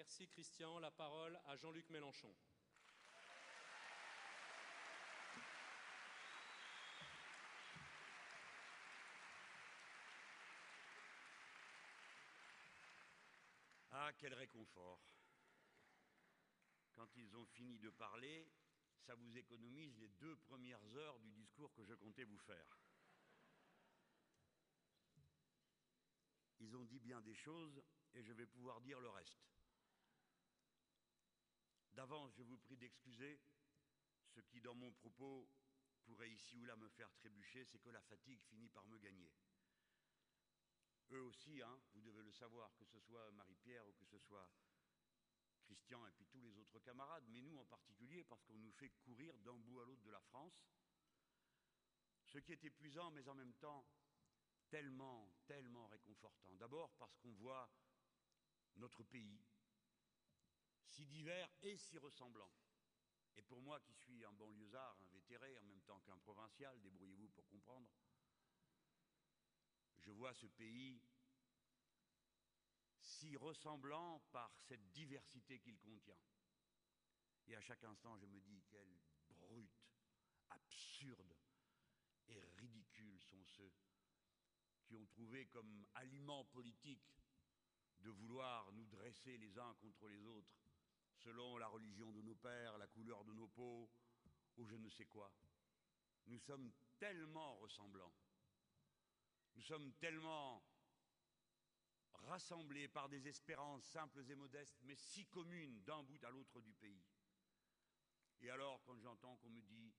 Merci Christian. La parole à Jean-Luc Mélenchon. Ah, quel réconfort Quand ils ont fini de parler, ça vous économise les deux premières heures du discours que je comptais vous faire. Ils ont dit bien des choses et je vais pouvoir dire le reste. D'avance, je vous prie d'excuser ce qui, dans mon propos, pourrait ici ou là me faire trébucher, c'est que la fatigue finit par me gagner. Eux aussi, hein, vous devez le savoir, que ce soit Marie-Pierre ou que ce soit Christian et puis tous les autres camarades, mais nous en particulier, parce qu'on nous fait courir d'un bout à l'autre de la France. Ce qui est épuisant, mais en même temps tellement, tellement réconfortant. D'abord parce qu'on voit notre pays si divers et si ressemblant. Et pour moi qui suis un banlieusard, un vétéré, en même temps qu'un provincial, débrouillez-vous pour comprendre, je vois ce pays si ressemblant par cette diversité qu'il contient. Et à chaque instant, je me dis quelle brute, absurde et ridicule sont ceux qui ont trouvé comme aliment politique de vouloir nous dresser les uns contre les autres selon la religion de nos pères, la couleur de nos peaux, ou je ne sais quoi. Nous sommes tellement ressemblants nous sommes tellement rassemblés par des espérances simples et modestes, mais si communes d'un bout à l'autre du pays. Et alors, quand j'entends qu'on me dit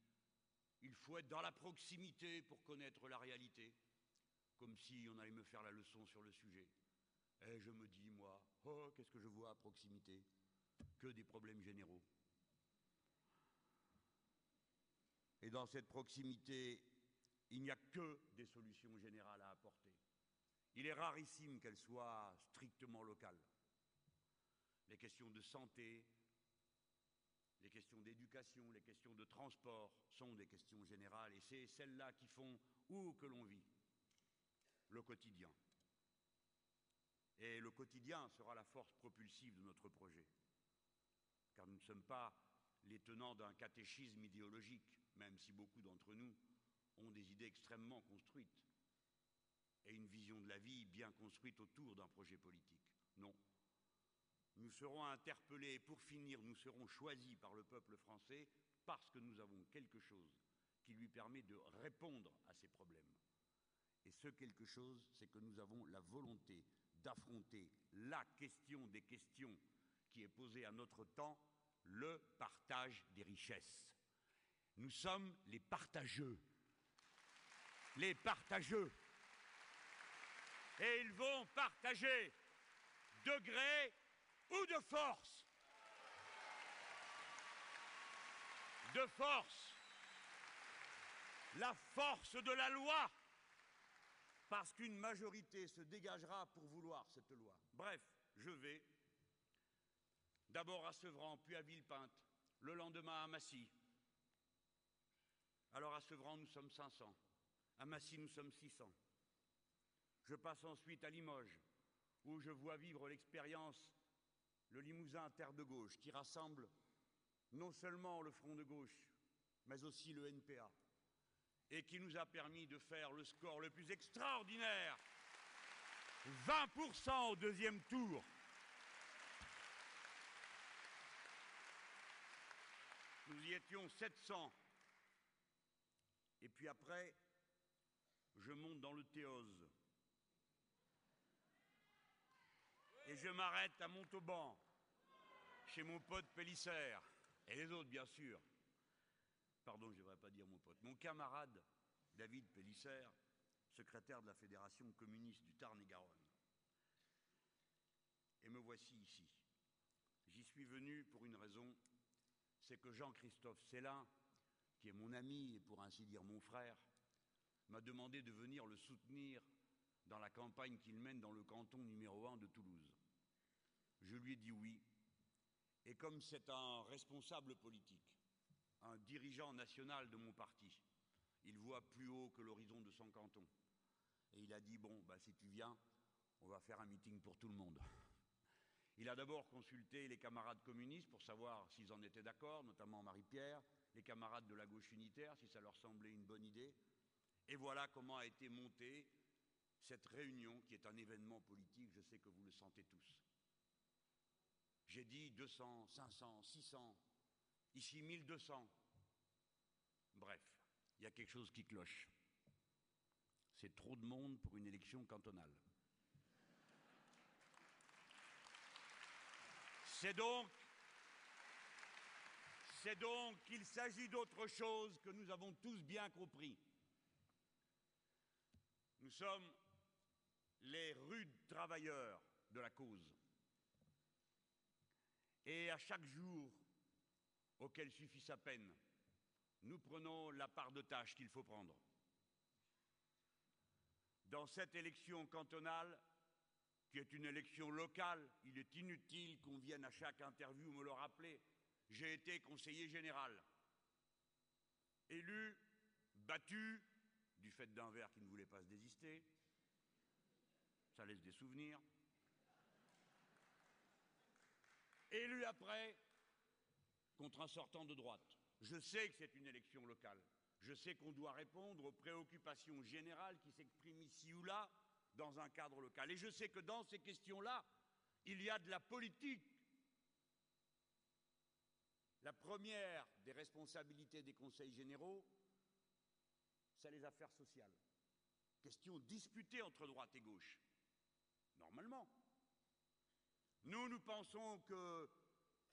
il faut être dans la proximité pour connaître la réalité, comme si on allait me faire la leçon sur le sujet, et je me dis, moi, oh, qu'est-ce que je vois à proximité? Que des problèmes généraux. Et dans cette proximité il n'y a que des solutions générales à apporter. Il est rarissime qu'elles soient strictement locales. Les questions de santé, les questions d'éducation, les questions de transport sont des questions générales et c'est celles-là qui font où que l'on vit le quotidien. Et le quotidien sera la force propulsive de notre projet. Car nous ne sommes pas les tenants d'un catéchisme idéologique, même si beaucoup d'entre nous ont des idées extrêmement construites et une vision de la vie bien construite autour d'un projet politique. Non. Nous serons interpellés et pour finir, nous serons choisis par le peuple français parce que nous avons quelque chose qui lui permet de répondre à ces problèmes. Et ce quelque chose, c'est que nous avons la volonté d'affronter la question des questions qui est posée à notre temps, le partage des richesses. Nous sommes les partageux les partageux. Et ils vont partager de gré ou de force. De force. La force de la loi. Parce qu'une majorité se dégagera pour vouloir cette loi. Bref, je vais d'abord à Sevran, puis à Villepinte, le lendemain à Massy. Alors à Sevran, nous sommes 500. À Massy, nous sommes 600. Je passe ensuite à Limoges, où je vois vivre l'expérience le Limousin Terre de Gauche, qui rassemble non seulement le Front de Gauche, mais aussi le NPA, et qui nous a permis de faire le score le plus extraordinaire 20% au deuxième tour. Nous y étions 700. Et puis après, je monte dans le Théose. Et je m'arrête à Montauban, chez mon pote Pélissère, et les autres, bien sûr. Pardon, je ne devrais pas dire mon pote. Mon camarade, David Pélissère, secrétaire de la Fédération communiste du Tarn-et-Garonne. Et me voici ici. J'y suis venu pour une raison, c'est que Jean-Christophe Célin, qui est mon ami et pour ainsi dire mon frère, m'a demandé de venir le soutenir dans la campagne qu'il mène dans le canton numéro 1 de Toulouse. Je lui ai dit oui, et comme c'est un responsable politique, un dirigeant national de mon parti, il voit plus haut que l'horizon de son canton. Et il a dit, bon, bah, si tu viens, on va faire un meeting pour tout le monde. Il a d'abord consulté les camarades communistes pour savoir s'ils en étaient d'accord, notamment Marie-Pierre, les camarades de la gauche unitaire, si ça leur semblait une bonne idée. Et voilà comment a été montée cette réunion qui est un événement politique, je sais que vous le sentez tous. J'ai dit 200, 500, 600, ici 1200. Bref, il y a quelque chose qui cloche. C'est trop de monde pour une élection cantonale. C'est donc, qu'il s'agit d'autre chose que nous avons tous bien compris. Nous sommes les rudes travailleurs de la cause. Et à chaque jour auquel suffit sa peine, nous prenons la part de tâche qu'il faut prendre. Dans cette élection cantonale, qui est une élection locale, il est inutile qu'on vienne à chaque interview me le rappeler. J'ai été conseiller général, élu, battu, du fait d'un verre qui ne voulait pas se désister. Ça laisse des souvenirs. Élu après, contre un sortant de droite. Je sais que c'est une élection locale. Je sais qu'on doit répondre aux préoccupations générales qui s'expriment ici ou là dans un cadre local. Et je sais que dans ces questions-là, il y a de la politique. La première des responsabilités des conseils généraux, c'est les affaires sociales. Question disputée entre droite et gauche. Normalement. Nous, nous pensons que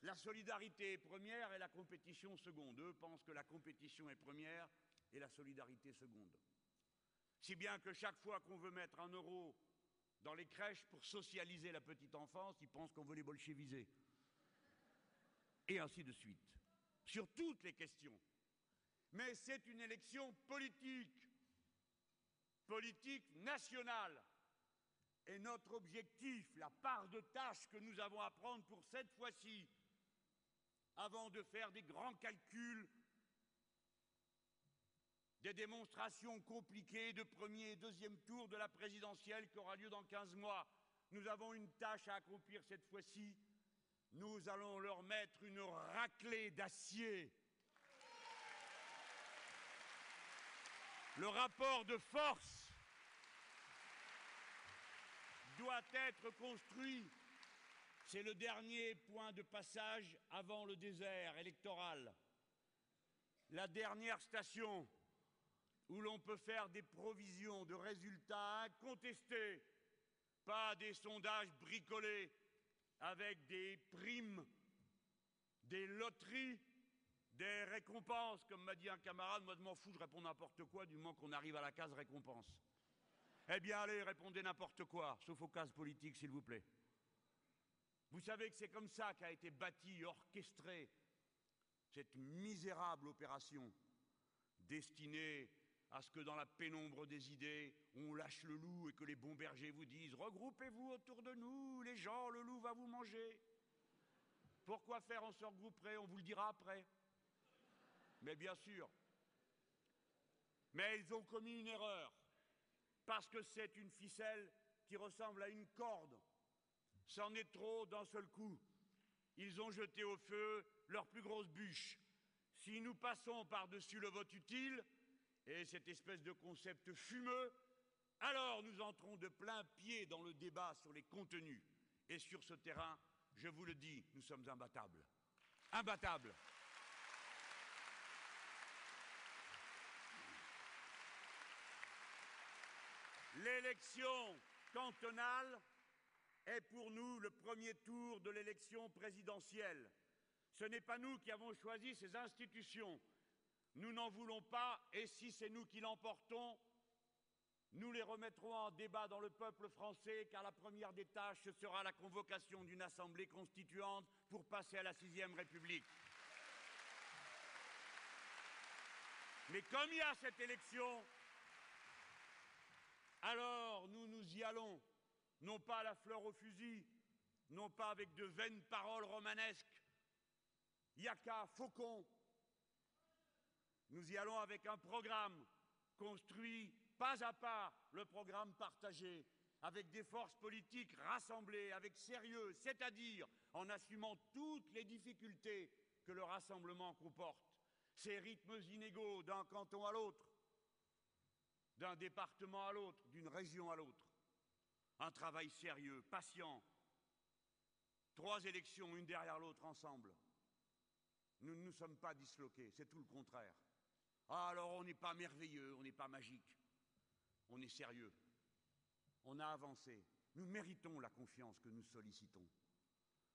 la solidarité est première et la compétition seconde. Eux pensent que la compétition est première et la solidarité seconde. Si bien que chaque fois qu'on veut mettre un euro dans les crèches pour socialiser la petite enfance, ils pensent qu'on veut les bolcheviser. Et ainsi de suite. Sur toutes les questions. Mais c'est une élection politique, politique nationale. Et notre objectif, la part de tâche que nous avons à prendre pour cette fois-ci, avant de faire des grands calculs des démonstrations compliquées de premier et deuxième tour de la présidentielle qui aura lieu dans 15 mois. Nous avons une tâche à accomplir cette fois-ci. Nous allons leur mettre une raclée d'acier. Le rapport de force doit être construit. C'est le dernier point de passage avant le désert électoral. La dernière station où l'on peut faire des provisions de résultats incontestés, pas des sondages bricolés avec des primes, des loteries, des récompenses, comme m'a dit un camarade, moi je m'en fous, je réponds n'importe quoi du moment qu'on arrive à la case récompense. Eh bien allez, répondez n'importe quoi, sauf aux cases politiques s'il vous plaît. Vous savez que c'est comme ça qu'a été bâtie, orchestrée cette misérable opération destinée à ce que dans la pénombre des idées, on lâche le loup et que les bons bergers vous disent Regroupez-vous autour de nous, les gens, le loup va vous manger. Pourquoi faire On se regrouperait, on vous le dira après. Mais bien sûr. Mais ils ont commis une erreur, parce que c'est une ficelle qui ressemble à une corde. C'en est trop d'un seul coup. Ils ont jeté au feu leur plus grosse bûche. Si nous passons par-dessus le vote utile, et cette espèce de concept fumeux, alors nous entrons de plein pied dans le débat sur les contenus. Et sur ce terrain, je vous le dis, nous sommes imbattables. Imbattables. L'élection cantonale est pour nous le premier tour de l'élection présidentielle. Ce n'est pas nous qui avons choisi ces institutions, nous n'en voulons pas, et si c'est nous qui l'emportons, nous les remettrons en débat dans le peuple français, car la première des tâches sera la convocation d'une assemblée constituante pour passer à la sixième République. Mais comme il y a cette élection, alors nous nous y allons, non pas à la fleur au fusil, non pas avec de vaines paroles romanesques, yaka, faucon, nous y allons avec un programme construit pas à pas, le programme partagé. avec des forces politiques rassemblées, avec sérieux, c'est-à-dire en assumant toutes les difficultés que le rassemblement comporte, ces rythmes inégaux d'un canton à l'autre, d'un département à l'autre, d'une région à l'autre. Un travail sérieux, patient. Trois élections, une derrière l'autre, ensemble. Nous ne nous sommes pas disloqués, c'est tout le contraire. Ah, alors on n'est pas merveilleux, on n'est pas magique. On est sérieux. On a avancé. Nous méritons la confiance que nous sollicitons.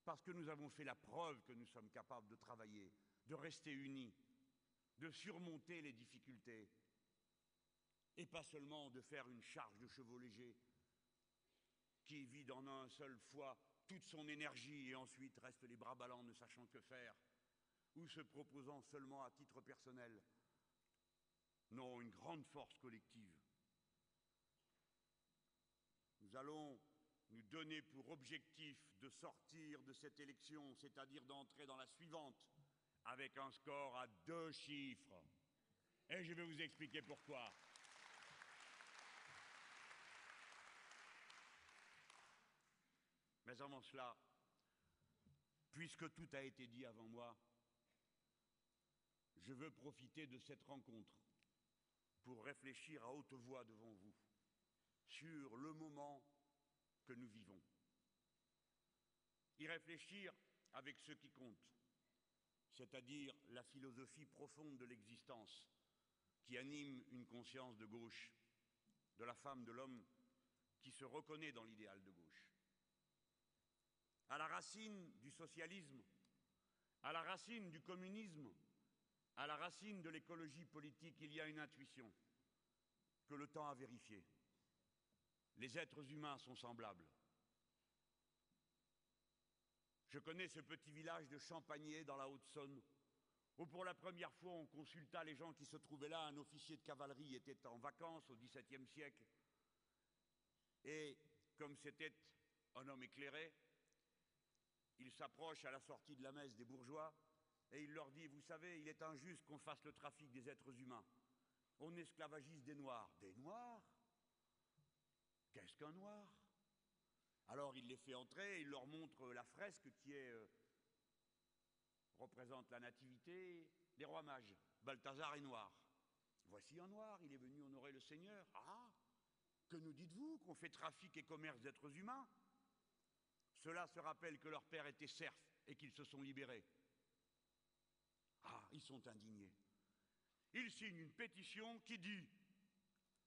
Parce que nous avons fait la preuve que nous sommes capables de travailler, de rester unis, de surmonter les difficultés. Et pas seulement de faire une charge de chevaux légers qui vide en un seul fois toute son énergie et ensuite reste les bras ballants ne sachant que faire, ou se proposant seulement à titre personnel. Non, une grande force collective. Nous allons nous donner pour objectif de sortir de cette élection, c'est-à-dire d'entrer dans la suivante, avec un score à deux chiffres. Et je vais vous expliquer pourquoi. Mais avant cela, puisque tout a été dit avant moi, je veux profiter de cette rencontre pour réfléchir à haute voix devant vous sur le moment que nous vivons. Y réfléchir avec ce qui compte, c'est-à-dire la philosophie profonde de l'existence qui anime une conscience de gauche, de la femme, de l'homme qui se reconnaît dans l'idéal de gauche. À la racine du socialisme, à la racine du communisme, à la racine de l'écologie politique, il y a une intuition que le temps a vérifiée. Les êtres humains sont semblables. Je connais ce petit village de Champagné dans la Haute-Saône, où pour la première fois on consulta les gens qui se trouvaient là. Un officier de cavalerie était en vacances au XVIIe siècle. Et comme c'était un homme éclairé, il s'approche à la sortie de la messe des bourgeois et il leur dit, vous savez, il est injuste qu'on fasse le trafic des êtres humains. On esclavagise des Noirs. Des Noirs? Qu'est-ce qu'un Noir? Alors il les fait entrer, il leur montre la fresque qui euh, représente la nativité des rois mages. Balthazar est noir. Voici un noir, il est venu honorer le Seigneur. Ah Que nous dites-vous Qu'on fait trafic et commerce d'êtres humains? Cela se rappelle que leur père était serf et qu'ils se sont libérés. Ah, ils sont indignés. Ils signent une pétition qui dit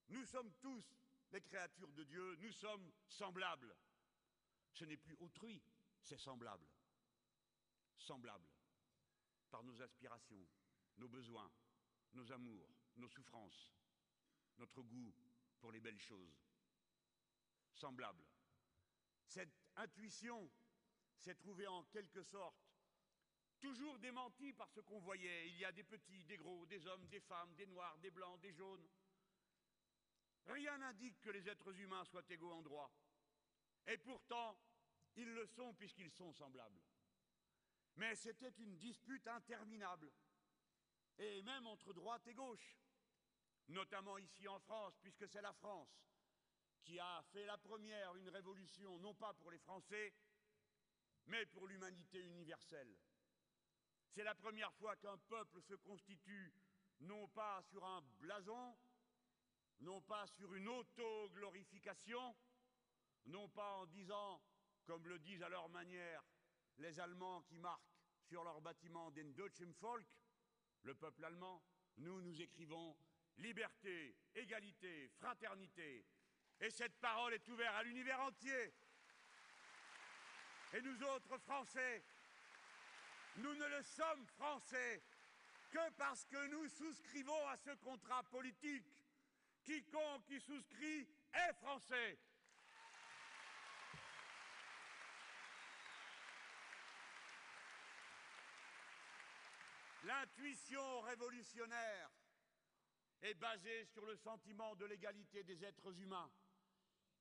Nous sommes tous les créatures de Dieu, nous sommes semblables. Ce n'est plus autrui, c'est semblable. Semblable. Par nos aspirations, nos besoins, nos amours, nos souffrances, notre goût pour les belles choses. Semblable. Cette intuition s'est trouvée en quelque sorte toujours démentie par ce qu'on voyait. Il y a des petits, des gros, des hommes, des femmes, des noirs, des blancs, des jaunes. Rien n'indique que les êtres humains soient égaux en droit. Et pourtant, ils le sont puisqu'ils sont semblables. Mais c'était une dispute interminable, et même entre droite et gauche, notamment ici en France, puisque c'est la France qui a fait la première une révolution, non pas pour les Français, mais pour l'humanité universelle. C'est la première fois qu'un peuple se constitue non pas sur un blason, non pas sur une auto-glorification, non pas en disant, comme le disent à leur manière les Allemands qui marquent sur leur bâtiment Den Deutschen Volk, le peuple allemand, nous nous écrivons liberté, égalité, fraternité. Et cette parole est ouverte à l'univers entier. Et nous autres Français, nous ne le sommes Français que parce que nous souscrivons à ce contrat politique Quiconque y souscrit est français. L'intuition révolutionnaire est basée sur le sentiment de l'égalité des êtres humains.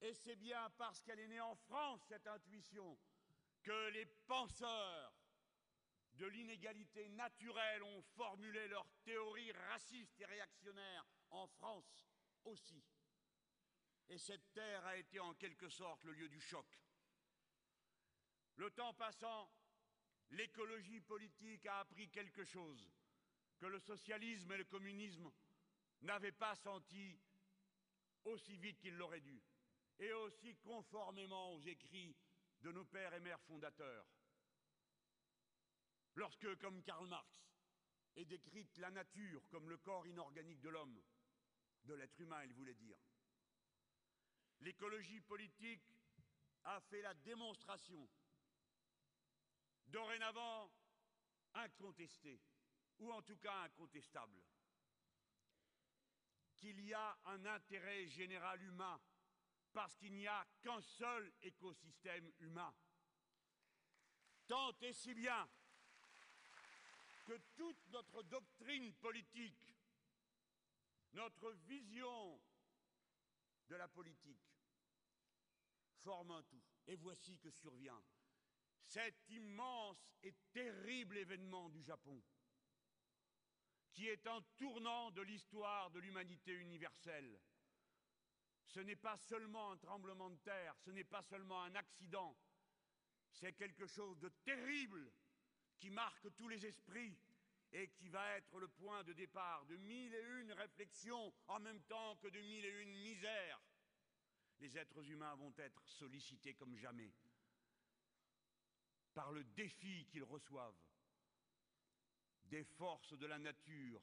Et c'est bien parce qu'elle est née en France, cette intuition, que les penseurs de l'inégalité naturelle ont formulé leurs théories racistes et réactionnaires en France aussi. Et cette terre a été en quelque sorte le lieu du choc. Le temps passant, l'écologie politique a appris quelque chose que le socialisme et le communisme n'avaient pas senti aussi vite qu'ils l'auraient dû, et aussi conformément aux écrits de nos pères et mères fondateurs. Lorsque, comme Karl Marx, est décrite la nature comme le corps inorganique de l'homme, de l'être humain, il voulait dire. L'écologie politique a fait la démonstration, dorénavant incontestée, ou en tout cas incontestable, qu'il y a un intérêt général humain parce qu'il n'y a qu'un seul écosystème humain. Tant et si bien que toute notre doctrine politique, notre vision de la politique forme un tout. Et voici que survient cet immense et terrible événement du Japon, qui est un tournant de l'histoire de l'humanité universelle. Ce n'est pas seulement un tremblement de terre, ce n'est pas seulement un accident, c'est quelque chose de terrible qui marque tous les esprits et qui va être le point de départ de mille et une réflexions en même temps que de mille et une misères. Les êtres humains vont être sollicités comme jamais par le défi qu'ils reçoivent des forces de la nature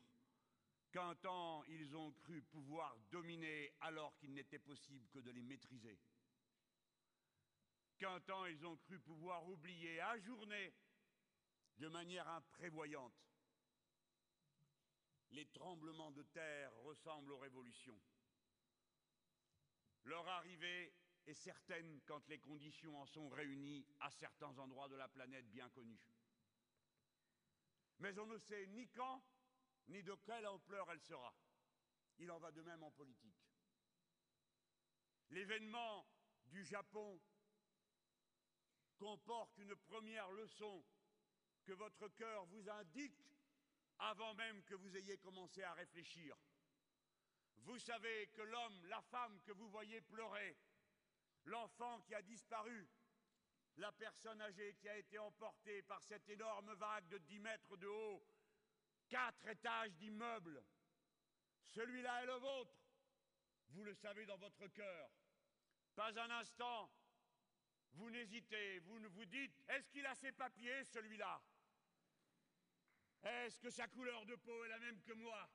qu'un temps ils ont cru pouvoir dominer alors qu'il n'était possible que de les maîtriser, qu'un temps ils ont cru pouvoir oublier, ajourner de manière imprévoyante. Les tremblements de terre ressemblent aux révolutions. Leur arrivée est certaine quand les conditions en sont réunies à certains endroits de la planète bien connus. Mais on ne sait ni quand, ni de quelle ampleur elle sera. Il en va de même en politique. L'événement du Japon comporte une première leçon que votre cœur vous indique avant même que vous ayez commencé à réfléchir. Vous savez que l'homme, la femme que vous voyez pleurer, l'enfant qui a disparu, la personne âgée qui a été emportée par cette énorme vague de 10 mètres de haut, quatre étages d'immeubles, celui-là est le vôtre. Vous le savez dans votre cœur. Pas un instant, vous n'hésitez, vous ne vous dites, est-ce qu'il a ses papiers, celui-là? Est-ce que sa couleur de peau est la même que moi?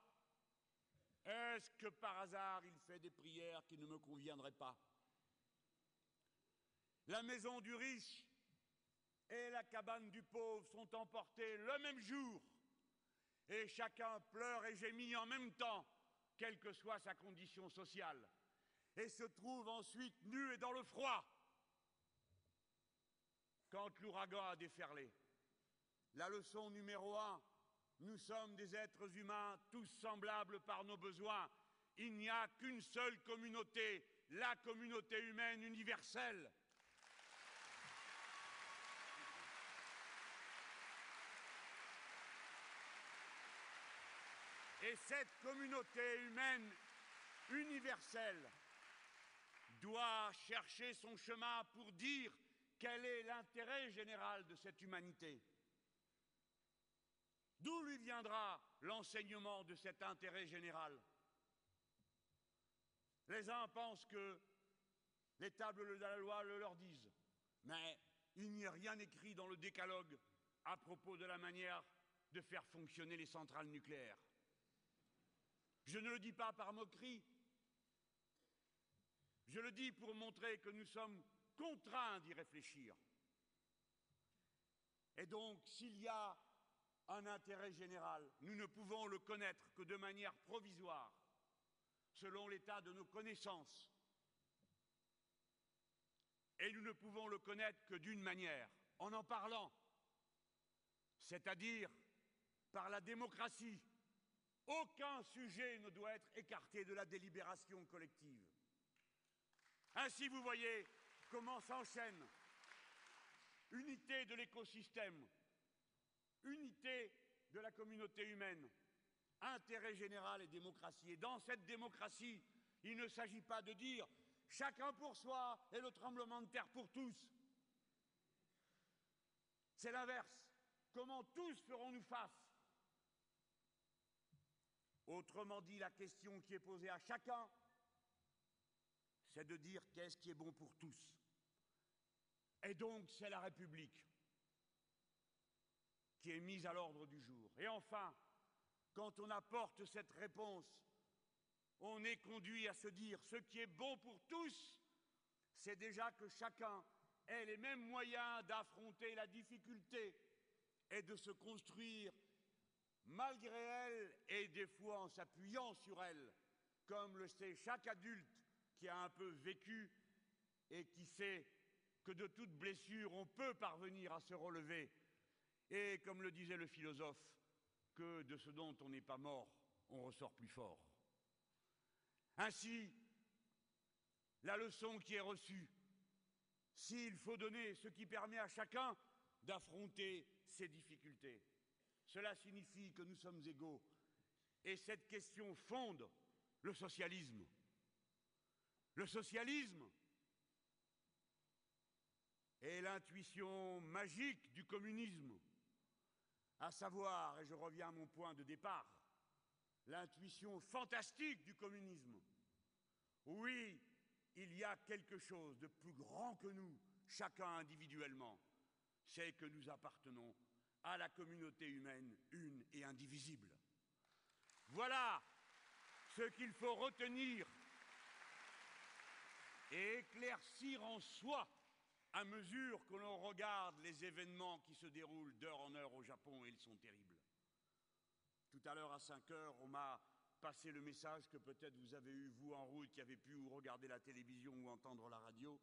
Est-ce que par hasard il fait des prières qui ne me conviendraient pas? La maison du riche et la cabane du pauvre sont emportées le même jour, et chacun pleure et gémit en même temps, quelle que soit sa condition sociale, et se trouve ensuite nu et dans le froid. Quand l'ouragan a déferlé. La leçon numéro un, nous sommes des êtres humains, tous semblables par nos besoins. Il n'y a qu'une seule communauté, la communauté humaine universelle. Et cette communauté humaine universelle doit chercher son chemin pour dire quel est l'intérêt général de cette humanité D'où lui viendra l'enseignement de cet intérêt général? Les uns pensent que les tables de la loi le leur disent, mais il n'y a rien écrit dans le décalogue à propos de la manière de faire fonctionner les centrales nucléaires. Je ne le dis pas par moquerie, je le dis pour montrer que nous sommes contraints d'y réfléchir. Et donc, s'il y a un intérêt général, nous ne pouvons le connaître que de manière provisoire, selon l'état de nos connaissances. Et nous ne pouvons le connaître que d'une manière, en en parlant, c'est-à-dire par la démocratie. Aucun sujet ne doit être écarté de la délibération collective. Ainsi, vous voyez comment s'enchaîne unité de l'écosystème, unité de la communauté humaine, intérêt général et démocratie. Et dans cette démocratie, il ne s'agit pas de dire chacun pour soi et le tremblement de terre pour tous. C'est l'inverse. Comment tous ferons-nous face? Autrement dit, la question qui est posée à chacun, c'est de dire qu'est-ce qui est bon pour tous. Et donc, c'est la République est mise à l'ordre du jour. Et enfin, quand on apporte cette réponse, on est conduit à se dire ce qui est bon pour tous, c'est déjà que chacun ait les mêmes moyens d'affronter la difficulté et de se construire malgré elle et des fois en s'appuyant sur elle, comme le sait chaque adulte qui a un peu vécu et qui sait que de toute blessure on peut parvenir à se relever, et comme le disait le philosophe, que de ce dont on n'est pas mort, on ressort plus fort. Ainsi, la leçon qui est reçue, s'il faut donner ce qui permet à chacun d'affronter ses difficultés, cela signifie que nous sommes égaux. Et cette question fonde le socialisme. Le socialisme est l'intuition magique du communisme, à savoir, et je reviens à mon point de départ, l'intuition fantastique du communisme. Oui, il y a quelque chose de plus grand que nous, chacun individuellement, c'est que nous appartenons à la communauté humaine une et indivisible. Voilà ce qu'il faut retenir et éclaircir en soi à mesure que l'on regarde les événements qui se déroulent d'heure en heure au Japon, et ils sont terribles. Tout à l'heure à 5 heures, on m'a passé le message que peut-être vous avez eu, vous en route, qui avez pu regarder la télévision ou entendre la radio,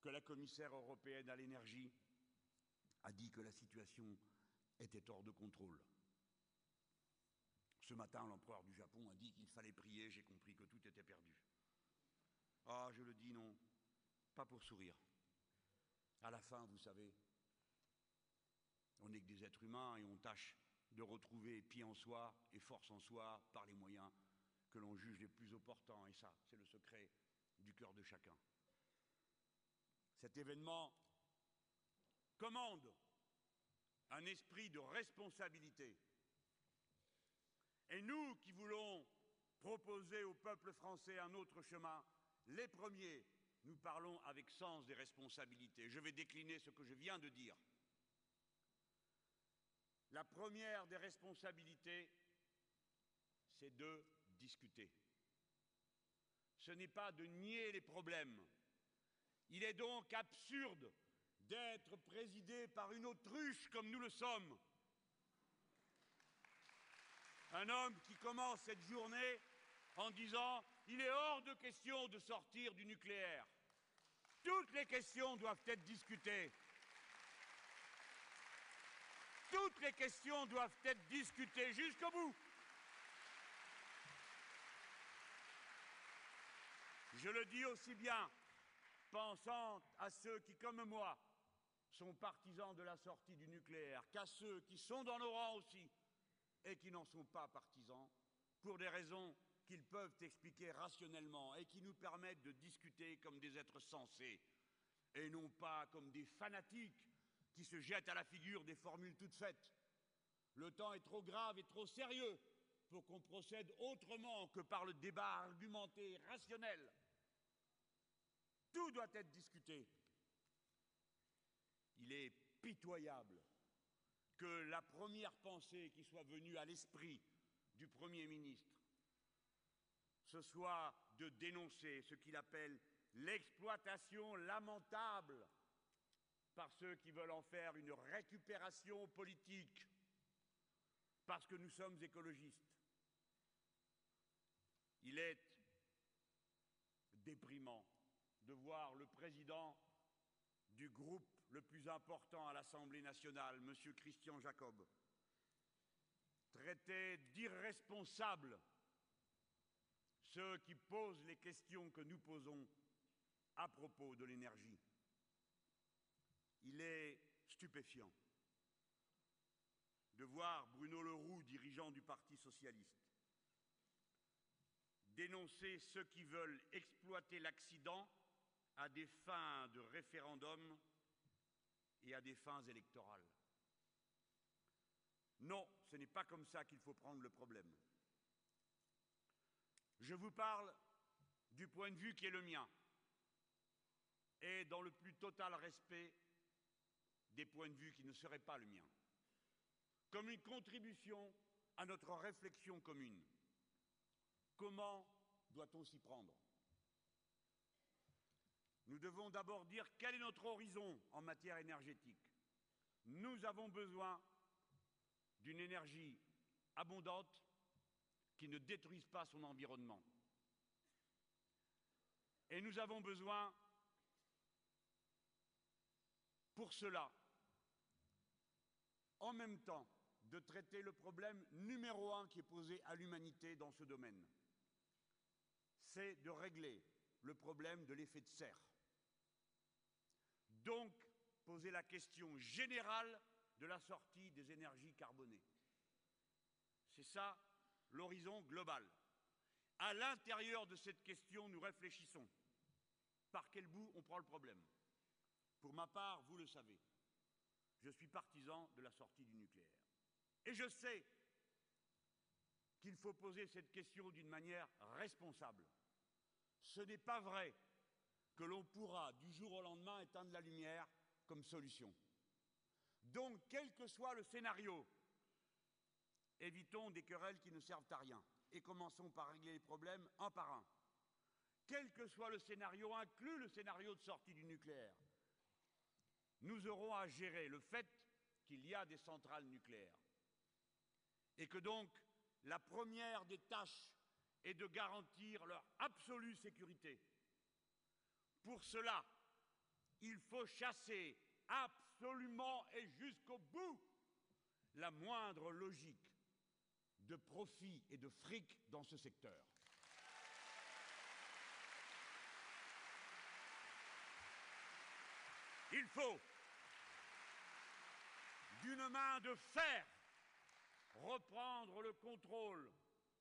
que la commissaire européenne à l'énergie a dit que la situation était hors de contrôle. Ce matin, l'empereur du Japon a dit qu'il fallait prier, j'ai compris que tout était perdu. Ah, je le dis non, pas pour sourire. À la fin, vous savez, on n'est que des êtres humains et on tâche de retrouver pied en soi et force en soi par les moyens que l'on juge les plus opportuns. Et ça, c'est le secret du cœur de chacun. Cet événement commande un esprit de responsabilité. Et nous qui voulons proposer au peuple français un autre chemin, les premiers, nous parlons avec sens des responsabilités. Je vais décliner ce que je viens de dire. La première des responsabilités, c'est de discuter. Ce n'est pas de nier les problèmes. Il est donc absurde d'être présidé par une autruche comme nous le sommes. Un homme qui commence cette journée en disant il est hors de question de sortir du nucléaire. Toutes les questions doivent être discutées. Toutes les questions doivent être discutées jusqu'au bout. Je le dis aussi bien, pensant à ceux qui, comme moi, sont partisans de la sortie du nucléaire qu'à ceux qui sont dans nos rangs aussi et qui n'en sont pas partisans, pour des raisons qu'ils peuvent expliquer rationnellement et qui nous permettent de discuter comme des êtres sensés et non pas comme des fanatiques qui se jettent à la figure des formules toutes faites. Le temps est trop grave et trop sérieux pour qu'on procède autrement que par le débat argumenté rationnel. Tout doit être discuté. Il est pitoyable que la première pensée qui soit venue à l'esprit du Premier ministre, ce soit de dénoncer ce qu'il appelle l'exploitation lamentable par ceux qui veulent en faire une récupération politique, parce que nous sommes écologistes. Il est déprimant de voir le président du groupe le plus important à l'Assemblée nationale, M. Christian Jacob, traiter d'irresponsables ceux qui posent les questions que nous posons à propos de l'énergie. Il est stupéfiant de voir Bruno Leroux, dirigeant du Parti socialiste, dénoncer ceux qui veulent exploiter l'accident à des fins de référendum et à des fins électorales. Non, ce n'est pas comme ça qu'il faut prendre le problème. Je vous parle du point de vue qui est le mien et dans le plus total respect des points de vue qui ne seraient pas le mien, comme une contribution à notre réflexion commune. Comment doit-on s'y prendre? Nous devons d'abord dire quel est notre horizon en matière énergétique. Nous avons besoin d'une énergie abondante qui ne détruise pas son environnement. Et nous avons besoin, pour cela, en même temps, de traiter le problème numéro un qui est posé à l'humanité dans ce domaine. C'est de régler le problème de l'effet de serre. Donc, poser la question générale de la sortie des énergies carbonées. C'est ça l'horizon global. À l'intérieur de cette question, nous réfléchissons. Par quel bout on prend le problème? Pour ma part, vous le savez, je suis partisan de la sortie du nucléaire. Et je sais qu'il faut poser cette question d'une manière responsable. Ce n'est pas vrai que l'on pourra du jour au lendemain éteindre la lumière comme solution. Donc, quel que soit le scénario, évitons des querelles qui ne servent à rien et commençons par régler les problèmes un par un. Quel que soit le scénario, inclus le scénario de sortie du nucléaire, nous aurons à gérer le fait qu'il y a des centrales nucléaires et que donc la première des tâches est de garantir leur absolue sécurité. Pour cela, il faut chasser absolument et jusqu'au bout la moindre logique de profit et de fric dans ce secteur. Il faut, d'une main de fer, reprendre le contrôle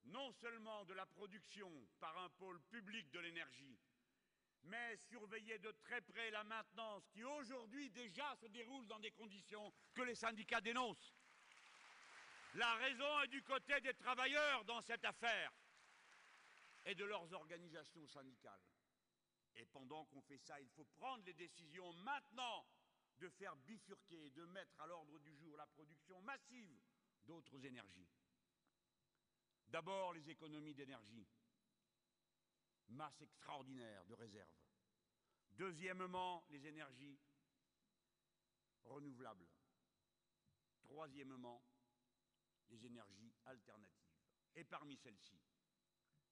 non seulement de la production par un pôle public de l'énergie, mais surveiller de très près la maintenance qui aujourd'hui déjà se déroule dans des conditions que les syndicats dénoncent. La raison est du côté des travailleurs dans cette affaire et de leurs organisations syndicales. Et pendant qu'on fait ça, il faut prendre les décisions maintenant de faire bifurquer, de mettre à l'ordre du jour la production massive d'autres énergies. D'abord les économies d'énergie, masse extraordinaire de réserves. Deuxièmement, les énergies renouvelables. Troisièmement, les énergies alternatives. Et parmi celles-ci,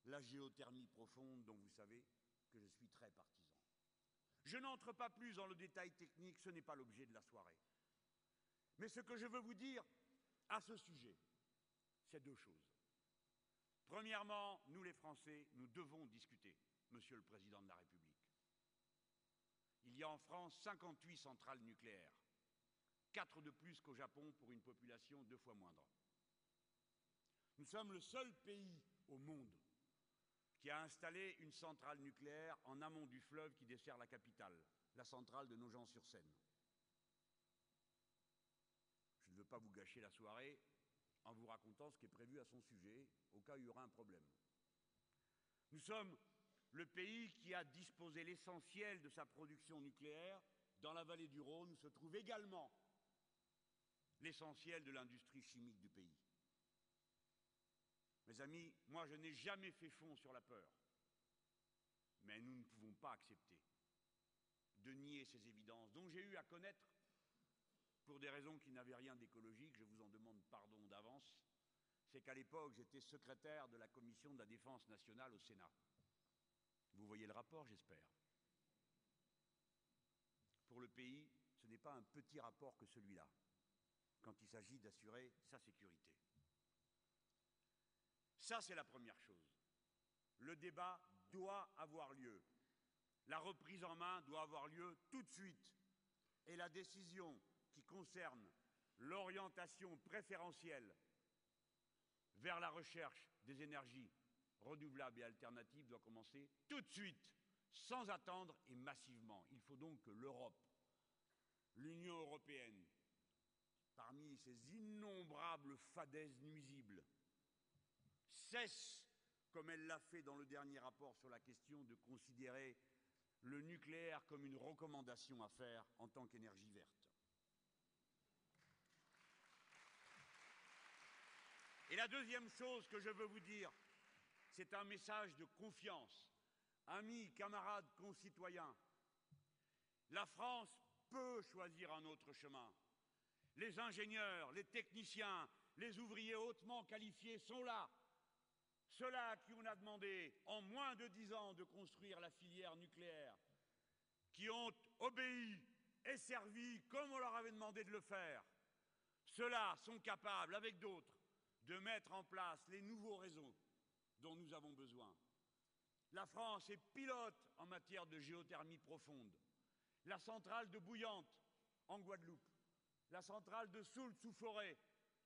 la géothermie profonde dont vous savez que je suis très partisan. Je n'entre pas plus dans le détail technique, ce n'est pas l'objet de la soirée. Mais ce que je veux vous dire à ce sujet, c'est deux choses. Premièrement, nous les Français, nous devons discuter, Monsieur le Président de la République. Il y a en France 58 centrales nucléaires, quatre de plus qu'au Japon pour une population deux fois moindre. Nous sommes le seul pays au monde qui a installé une centrale nucléaire en amont du fleuve qui dessert la capitale, la centrale de Nogent-sur-Seine. Je ne veux pas vous gâcher la soirée en vous racontant ce qui est prévu à son sujet, au cas où il y aura un problème. Nous sommes le pays qui a disposé l'essentiel de sa production nucléaire. Dans la vallée du Rhône se trouve également l'essentiel de l'industrie chimique du pays. Mes amis, moi je n'ai jamais fait fond sur la peur. Mais nous ne pouvons pas accepter de nier ces évidences dont j'ai eu à connaître pour des raisons qui n'avaient rien d'écologique, je vous en demande pardon d'avance, c'est qu'à l'époque j'étais secrétaire de la commission de la défense nationale au Sénat. Vous voyez le rapport, j'espère. Pour le pays, ce n'est pas un petit rapport que celui-là, quand il s'agit d'assurer sa sécurité. Ça, c'est la première chose. Le débat doit avoir lieu. La reprise en main doit avoir lieu tout de suite. Et la décision qui concerne l'orientation préférentielle vers la recherche des énergies renouvelables et alternatives doit commencer tout de suite, sans attendre et massivement. Il faut donc que l'Europe, l'Union européenne, parmi ces innombrables fadaises nuisibles, cesse, comme elle l'a fait dans le dernier rapport sur la question, de considérer le nucléaire comme une recommandation à faire en tant qu'énergie verte. Et la deuxième chose que je veux vous dire, c'est un message de confiance. Amis, camarades, concitoyens, la France peut choisir un autre chemin. Les ingénieurs, les techniciens, les ouvriers hautement qualifiés sont là. Ceux-là qui on a demandé en moins de dix ans de construire la filière nucléaire, qui ont obéi et servi comme on leur avait demandé de le faire, ceux-là sont capables, avec d'autres, de mettre en place les nouveaux réseaux dont nous avons besoin. La France est pilote en matière de géothermie profonde. La centrale de Bouillante en Guadeloupe, la centrale de Soult sous forêt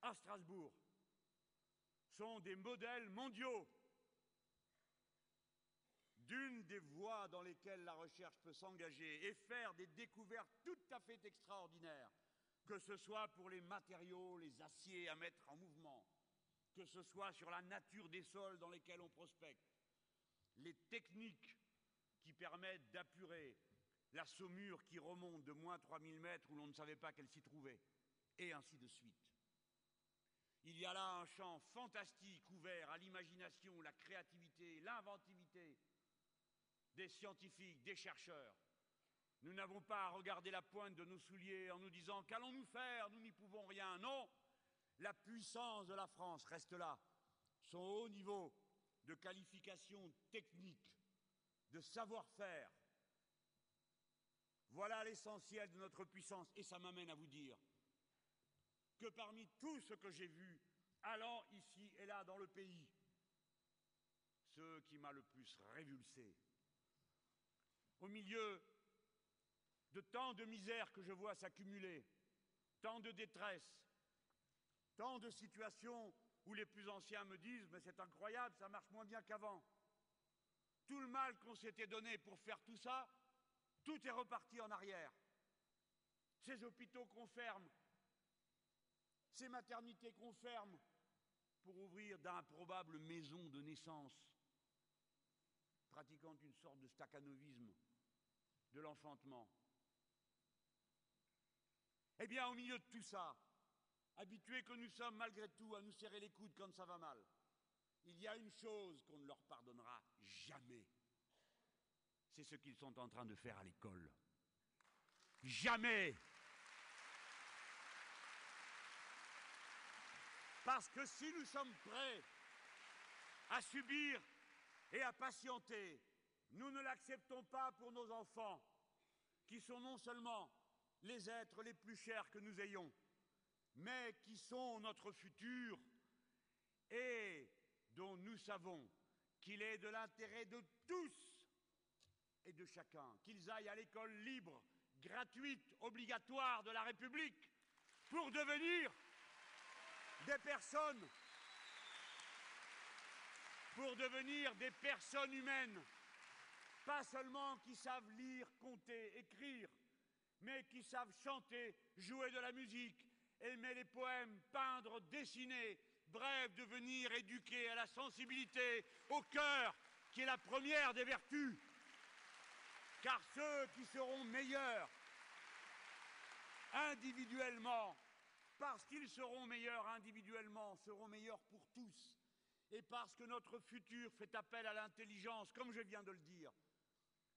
à Strasbourg sont des modèles mondiaux d'une des voies dans lesquelles la recherche peut s'engager et faire des découvertes tout à fait extraordinaires, que ce soit pour les matériaux, les aciers à mettre en mouvement, que ce soit sur la nature des sols dans lesquels on prospecte, les techniques qui permettent d'apurer la saumure qui remonte de moins 3000 mètres où l'on ne savait pas qu'elle s'y trouvait, et ainsi de suite. Il y a là un champ fantastique ouvert à l'imagination, la créativité, l'inventivité des scientifiques, des chercheurs. Nous n'avons pas à regarder la pointe de nos souliers en nous disant qu'allons-nous faire, nous n'y pouvons rien. Non, la puissance de la France reste là. Son haut niveau de qualification technique, de savoir-faire. Voilà l'essentiel de notre puissance. Et ça m'amène à vous dire que parmi tout ce que j'ai vu allant ici et là dans le pays, ce qui m'a le plus révulsé, au milieu de tant de misère que je vois s'accumuler, tant de détresse, tant de situations où les plus anciens me disent Mais c'est incroyable, ça marche moins bien qu'avant. Tout le mal qu'on s'était donné pour faire tout ça, tout est reparti en arrière. Ces hôpitaux qu'on ferme, ces maternités qu'on ferme pour ouvrir d'improbables maisons de naissance, pratiquant une sorte de staccanovisme de l'enfantement. Eh bien, au milieu de tout ça, habitués que nous sommes malgré tout à nous serrer les coudes quand ça va mal, il y a une chose qu'on ne leur pardonnera jamais. C'est ce qu'ils sont en train de faire à l'école. Jamais. Parce que si nous sommes prêts à subir et à patienter, nous ne l'acceptons pas pour nos enfants, qui sont non seulement les êtres les plus chers que nous ayons, mais qui sont notre futur et dont nous savons qu'il est de l'intérêt de tous et de chacun qu'ils aillent à l'école libre, gratuite, obligatoire de la République pour devenir des personnes, pour devenir des personnes humaines, pas seulement qui savent lire, compter, écrire, mais qui savent chanter, jouer de la musique, aimer les poèmes, peindre, dessiner, bref, devenir éduqués à la sensibilité, au cœur, qui est la première des vertus. Car ceux qui seront meilleurs individuellement, parce qu'ils seront meilleurs individuellement, seront meilleurs pour tous. Et parce que notre futur fait appel à l'intelligence, comme je viens de le dire,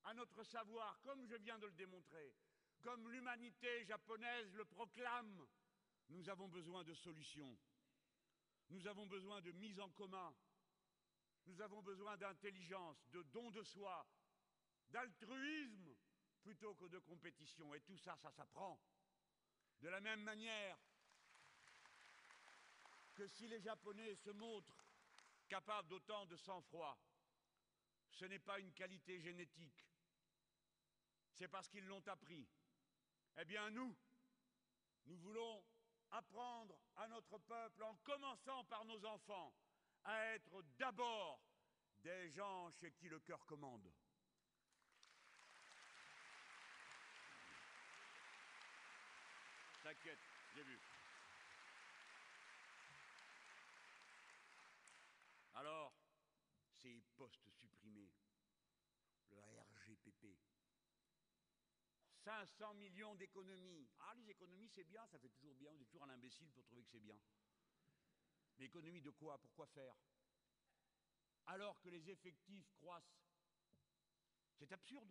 à notre savoir, comme je viens de le démontrer, comme l'humanité japonaise le proclame, nous avons besoin de solutions. Nous avons besoin de mise en commun. Nous avons besoin d'intelligence, de don de soi, d'altruisme plutôt que de compétition. Et tout ça, ça s'apprend. De la même manière que si les Japonais se montrent capables d'autant de sang-froid, ce n'est pas une qualité génétique, c'est parce qu'ils l'ont appris. Eh bien, nous, nous voulons apprendre à notre peuple, en commençant par nos enfants, à être d'abord des gens chez qui le cœur commande. T'inquiète, j'ai vu. Alors, ces postes supprimés, le RGPP, 500 millions d'économies. Ah, les économies, c'est bien, ça fait toujours bien, on est toujours un imbécile pour trouver que c'est bien. Mais économie de quoi? Pourquoi faire? Alors que les effectifs croissent. C'est absurde.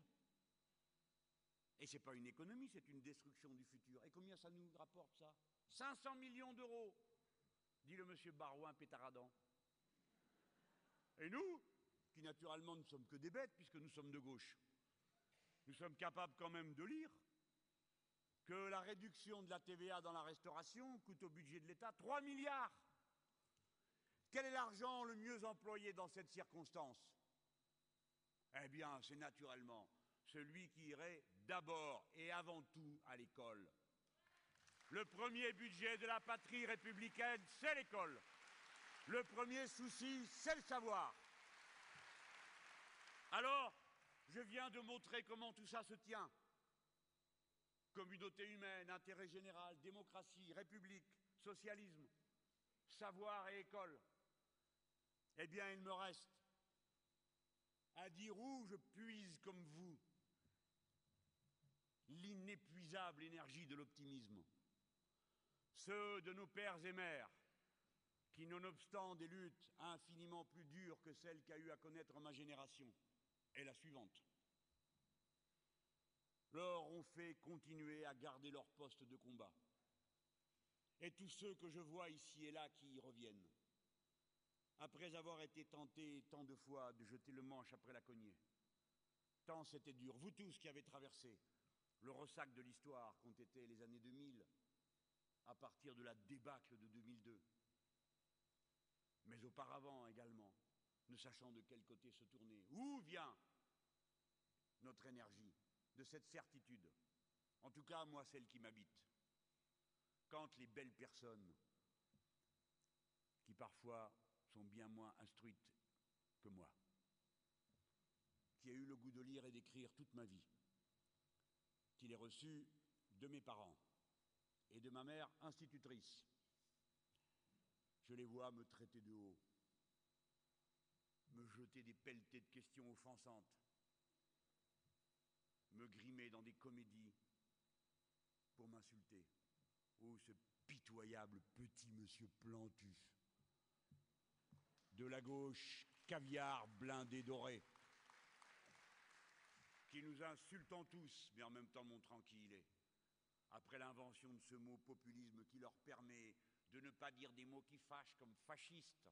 Et ce n'est pas une économie, c'est une destruction du futur. Et combien ça nous rapporte, ça? 500 millions d'euros, dit le monsieur Barouin pétaradan. Et nous, qui naturellement ne sommes que des bêtes, puisque nous sommes de gauche, nous sommes capables quand même de lire que la réduction de la TVA dans la restauration coûte au budget de l'État 3 milliards. Quel est l'argent le mieux employé dans cette circonstance? Eh bien, c'est naturellement celui qui irait d'abord et avant tout à l'école. Le premier budget de la patrie républicaine, c'est l'école. Le premier souci, c'est le savoir. Alors, je viens de montrer comment tout ça se tient. Communauté humaine, intérêt général, démocratie, république, socialisme, savoir et école. Eh bien, il me reste à dire où je puise comme vous l'inépuisable énergie de l'optimisme. Ceux de nos pères et mères qui, nonobstant des luttes infiniment plus dures que celles qu'a eu à connaître ma génération, est la suivante. Leur ont fait continuer à garder leur poste de combat. Et tous ceux que je vois ici et là qui y reviennent, après avoir été tentés tant de fois de jeter le manche après la cognée. Tant c'était dur. Vous tous qui avez traversé le ressac de l'histoire qu'ont été les années 2000, à partir de la débâcle de 2002, mais auparavant également, ne sachant de quel côté se tourner. Où vient notre énergie de cette certitude? En tout cas, moi, celle qui m'habite. Quand les belles personnes, qui parfois sont bien moins instruites que moi, qui a eu le goût de lire et d'écrire toute ma vie, qui l'ai reçu de mes parents et de ma mère institutrice, je les vois me traiter de haut, me jeter des pelletés de questions offensantes, me grimer dans des comédies pour m'insulter. Oh, ce pitoyable petit monsieur Plantu. De la gauche, caviar blindé doré, qui nous insultant tous, mais en même temps montrant qui il est. Après l'invention de ce mot populisme qui leur permet de ne pas dire des mots qui fâchent comme fasciste.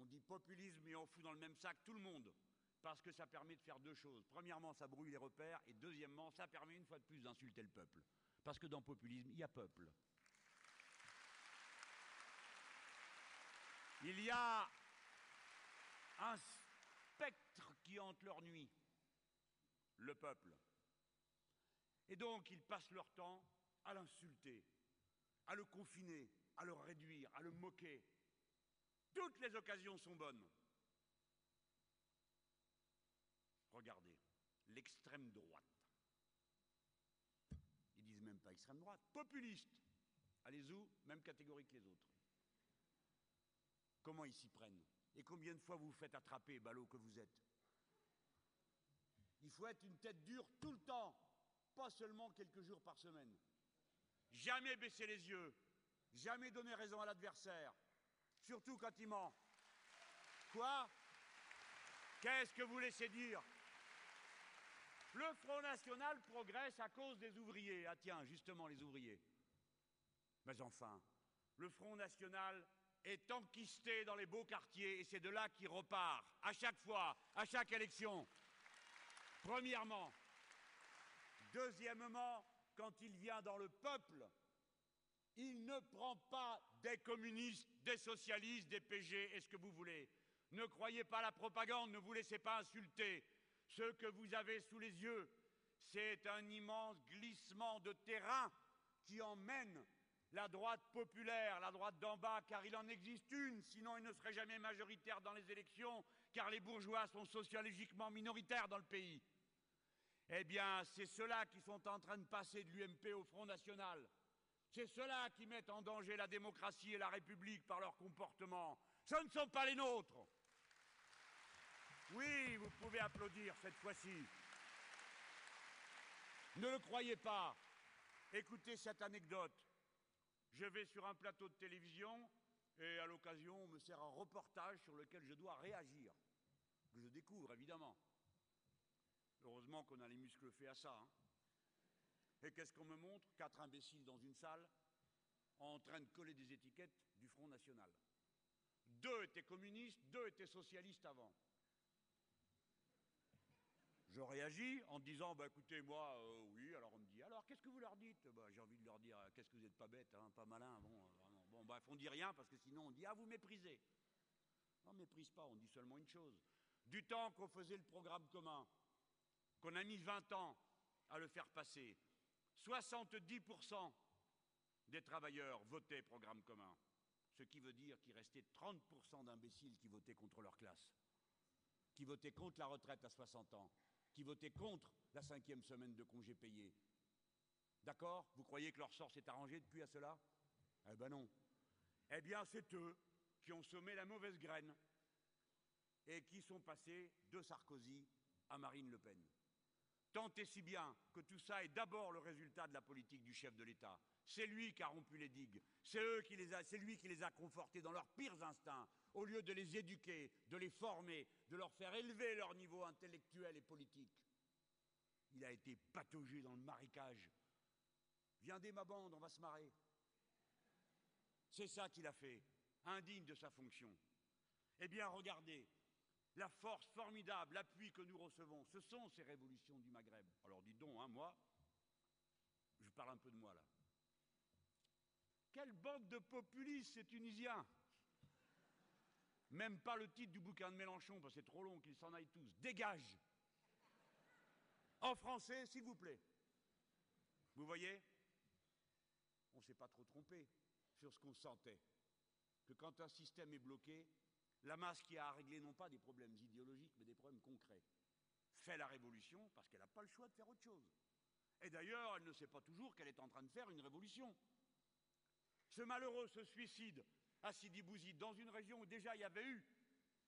On dit populisme et on fout dans le même sac tout le monde, parce que ça permet de faire deux choses. Premièrement, ça brouille les repères, et deuxièmement, ça permet une fois de plus d'insulter le peuple. Parce que dans populisme, il y a peuple. Il y a un spectre qui hante leur nuit, le peuple. Et donc, ils passent leur temps à l'insulter, à le confiner, à le réduire, à le moquer. Toutes les occasions sont bonnes. Regardez, l'extrême droite. Ils disent même pas extrême droite, populiste. Allez où Même catégorie que les autres. Comment ils s'y prennent Et combien de fois vous vous faites attraper, ballot que vous êtes Il faut être une tête dure tout le temps, pas seulement quelques jours par semaine. Jamais baisser les yeux, jamais donner raison à l'adversaire, surtout quand il ment. Quoi? Qu'est-ce que vous laissez dire? Le Front National progresse à cause des ouvriers. Ah tiens, justement les ouvriers. Mais enfin, le Front National est enquisté dans les beaux quartiers et c'est de là qu'il repart, à chaque fois, à chaque élection. Premièrement. Deuxièmement, quand il vient dans le peuple, il ne prend pas des communistes, des socialistes, des PG et ce que vous voulez. Ne croyez pas la propagande, ne vous laissez pas insulter. Ce que vous avez sous les yeux, c'est un immense glissement de terrain qui emmène la droite populaire, la droite d'en bas, car il en existe une, sinon il ne serait jamais majoritaire dans les élections, car les bourgeois sont sociologiquement minoritaires dans le pays. Eh bien, c'est ceux-là qui sont en train de passer de l'UMP au Front National. C'est ceux-là qui mettent en danger la démocratie et la République par leur comportement. Ce ne sont pas les nôtres. Oui, vous pouvez applaudir cette fois-ci. Ne le croyez pas. Écoutez cette anecdote. Je vais sur un plateau de télévision et à l'occasion, on me sert un reportage sur lequel je dois réagir. Que je découvre, évidemment. Heureusement qu'on a les muscles faits à ça. Hein. Et qu'est-ce qu'on me montre? Quatre imbéciles dans une salle en train de coller des étiquettes du Front National. Deux étaient communistes, deux étaient socialistes avant. Je réagis en disant, bah, écoutez, moi, euh, oui, alors on me dit, alors qu'est-ce que vous leur dites? Bah, J'ai envie de leur dire, qu'est-ce que vous n'êtes pas bête, hein, pas malin, bon, euh, bon, bref, on dit rien parce que sinon on dit, ah, vous méprisez. Non, méprise pas, on dit seulement une chose. Du temps qu'on faisait le programme commun, qu'on a mis 20 ans à le faire passer, 70% des travailleurs votaient programme commun, ce qui veut dire qu'il restait 30% d'imbéciles qui votaient contre leur classe, qui votaient contre la retraite à 60 ans, qui votaient contre la cinquième semaine de congé payé. D'accord? Vous croyez que leur sort s'est arrangé depuis à cela? Eh ben non. Eh bien, c'est eux qui ont semé la mauvaise graine et qui sont passés de Sarkozy à Marine Le Pen. Tant et si bien que tout ça est d'abord le résultat de la politique du chef de l'État. C'est lui qui a rompu les digues, c'est lui qui les a confortés dans leurs pires instincts, au lieu de les éduquer, de les former, de leur faire élever leur niveau intellectuel et politique. Il a été pataugé dans le marécage. Viendez ma bande, on va se marrer. C'est ça qu'il a fait, indigne de sa fonction. Eh bien, regardez, la force formidable, l'appui que nous recevons, ce sont ces révolutions du Maghreb. Alors dites donc, hein, moi, je parle un peu de moi là. Quelle bande de populistes ces Tunisiens Même pas le titre du bouquin de Mélenchon, parce que c'est trop long qu'ils s'en aillent tous. Dégage En français, s'il vous plaît. Vous voyez? On ne s'est pas trop trompé sur ce qu'on sentait. Que quand un système est bloqué, la masse qui a à régler non pas des problèmes idéologiques, mais des problèmes concrets, fait la révolution parce qu'elle n'a pas le choix de faire autre chose. Et d'ailleurs, elle ne sait pas toujours qu'elle est en train de faire une révolution. Ce malheureux se suicide à Sidi Bouzid, dans une région où déjà il y avait eu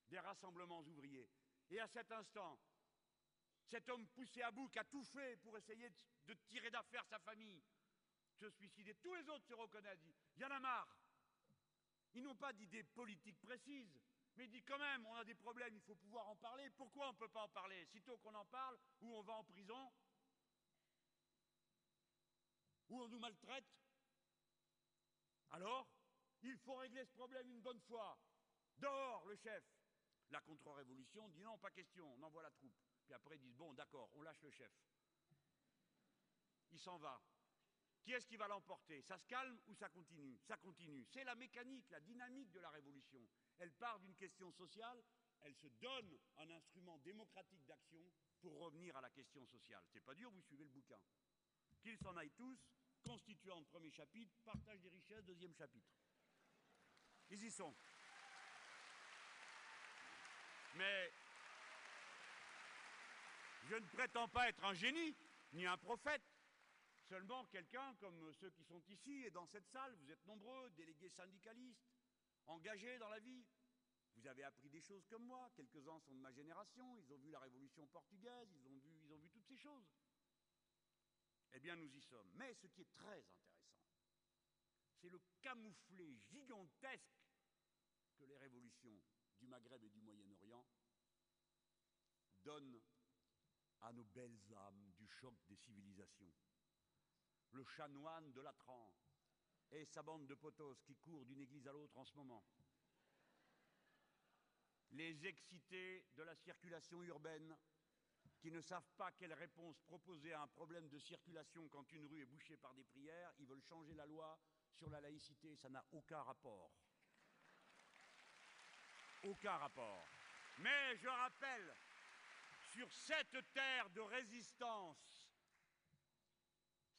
des rassemblements ouvriers. Et à cet instant, cet homme poussé à bout, qui a tout fait pour essayer de, tirer d'affaire sa famille, se suicide. Et tous les autres se reconnaissent, il y en a marre. Ils n'ont pas d'idée politique précise, mais il dit quand même, on a des problèmes, il faut pouvoir en parler. Pourquoi on ne peut pas en parler? Sitôt qu'on en parle, ou on va en prison, ou on nous maltraite, alors, il faut régler ce problème une bonne fois. Dehors, le chef. La contre-révolution dit non, pas question, on envoie la troupe. Puis après, ils disent bon, d'accord, on lâche le chef. Il s'en va. Qui est-ce qui va l'emporter? Ça se calme ou ça continue? Ça continue. C'est la mécanique, la dynamique de la révolution. Elle part d'une question sociale, elle se donne un instrument démocratique d'action pour revenir à la question sociale. C'est pas dur, vous suivez le bouquin. Qu'ils s'en aillent tous, constituant premier chapitre, partage des richesses, deuxième chapitre. Ils y sont. Mais je ne prétends pas être un génie, ni un prophète, seulement quelqu'un comme ceux qui sont ici et dans cette salle, vous êtes nombreux, délégués syndicalistes, engagés dans la vie. Vous avez appris des choses comme moi, quelques-uns sont de ma génération, ils ont vu la révolution portugaise, ils ont vu, toutes ces choses. Eh bien, nous y sommes. Mais ce qui est très intéressant, c'est le camouflet gigantesque que les révolutions du Maghreb et du Moyen-Orient donnent à nos belles âmes du choc des civilisations. Le chanoine de Latran et sa bande de potos qui courent d'une église à l'autre en ce moment. Les excités de la circulation urbaine qui ne savent pas quelle réponse proposer à un problème de circulation quand une rue est bouchée par des prières, ils veulent changer la loi sur la laïcité, ça n'a aucun rapport. Aucun rapport. Mais je rappelle, sur cette terre de résistance,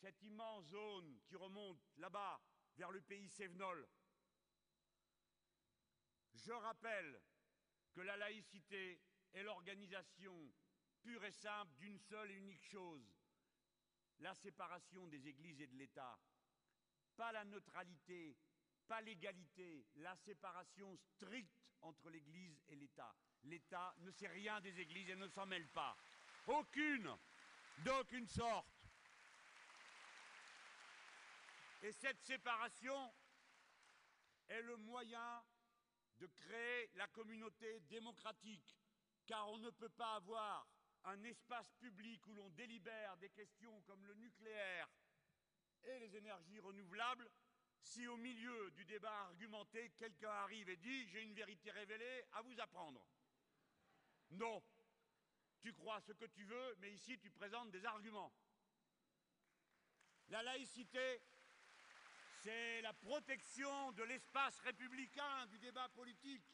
cette immense zone qui remonte là-bas vers le pays sévenol. Je rappelle que la laïcité est l'organisation pure et simple d'une seule et unique chose, la séparation des églises et de l'État. Pas la neutralité, pas l'égalité, la séparation stricte entre l'Église et l'État. L'État ne sait rien des églises et ne s'en mêle pas. Aucune, d'aucune sorte. Et cette séparation est le moyen de créer la communauté démocratique, car on ne peut pas avoir un espace public où l'on délibère des questions comme le nucléaire et les énergies renouvelables si au milieu du débat argumenté, quelqu'un arrive et dit J'ai une vérité révélée à vous apprendre. Non. Tu crois ce que tu veux, mais ici tu présentes des arguments. La laïcité, c'est la protection de l'espace républicain, du débat politique.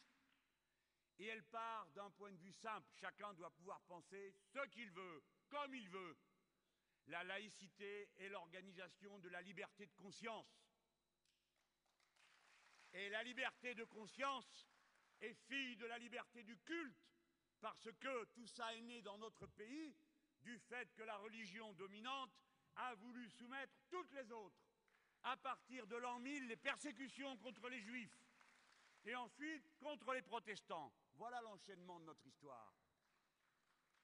Et elle part d'un point de vue simple. Chacun doit pouvoir penser ce qu'il veut, comme il veut. La laïcité est l'organisation de la liberté de conscience. Et la liberté de conscience est fille de la liberté du culte, parce que tout ça est né dans notre pays du fait que la religion dominante a voulu soumettre toutes les autres. À partir de l'an 1000, les persécutions contre les juifs, et ensuite contre les protestants. Voilà l'enchaînement de notre histoire.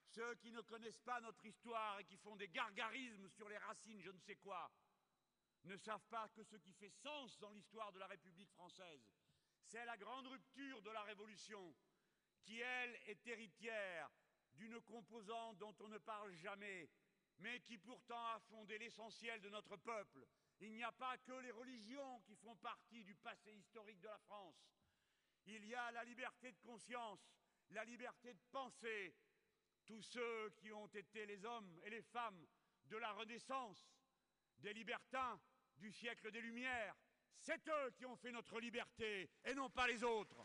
Ceux qui ne connaissent pas notre histoire et qui font des gargarismes sur les racines, je ne sais quoi, ne savent pas que ce qui fait sens dans l'histoire de la République française, c'est la grande rupture de la Révolution, qui, elle, est héritière d'une composante dont on ne parle jamais, mais qui pourtant a fondé l'essentiel de notre peuple. Il n'y a pas que les religions qui font partie du passé historique de la France. Il y a la liberté de conscience, la liberté de penser. Tous ceux qui ont été les hommes et les femmes de la Renaissance, des libertins, du siècle des Lumières. C'est eux qui ont fait notre liberté et non pas les autres.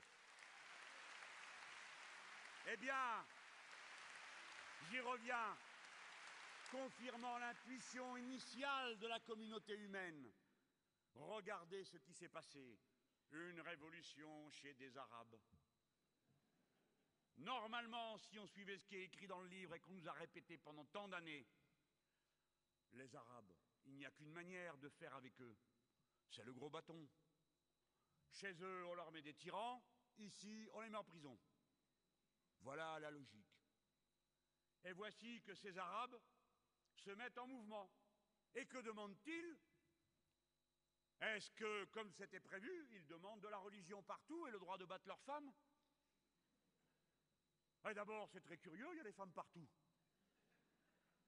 Eh bien, j'y reviens, confirmant l'intuition initiale de la communauté humaine. Regardez ce qui s'est passé. Une révolution chez des Arabes. Normalement, si on suivait ce qui est écrit dans le livre et qu'on nous a répété pendant tant d'années, les Arabes il n'y a qu'une manière de faire avec eux, c'est le gros bâton. Chez eux, on leur met des tyrans, ici, on les met en prison. Voilà la logique. Et voici que ces Arabes se mettent en mouvement. Et que demandent-ils? Est-ce que, comme c'était prévu, ils demandent de la religion partout et le droit de battre leurs femmes? Eh, D'abord, c'est très curieux, il y a des femmes partout.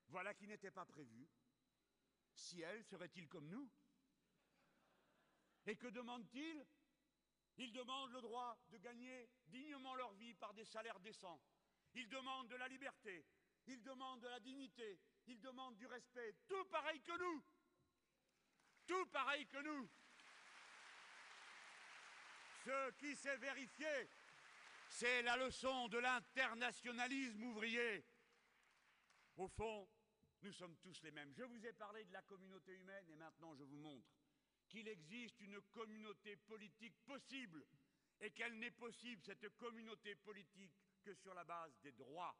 Voilà qui n'était pas prévu. Ciel serait-il comme nous? Et que demandent-ils? Ils demandent le droit de gagner dignement leur vie par des salaires décents. Ils demandent de la liberté. Ils demandent de la dignité. Ils demandent du respect. Tout pareil que nous. Tout pareil que nous. Ce qui s'est vérifié, c'est la leçon de l'internationalisme ouvrier. Au fond, nous sommes tous les mêmes. Je vous ai parlé de la communauté humaine et maintenant je vous montre qu'il existe une communauté politique possible et qu'elle n'est possible, cette communauté politique, que sur la base des droits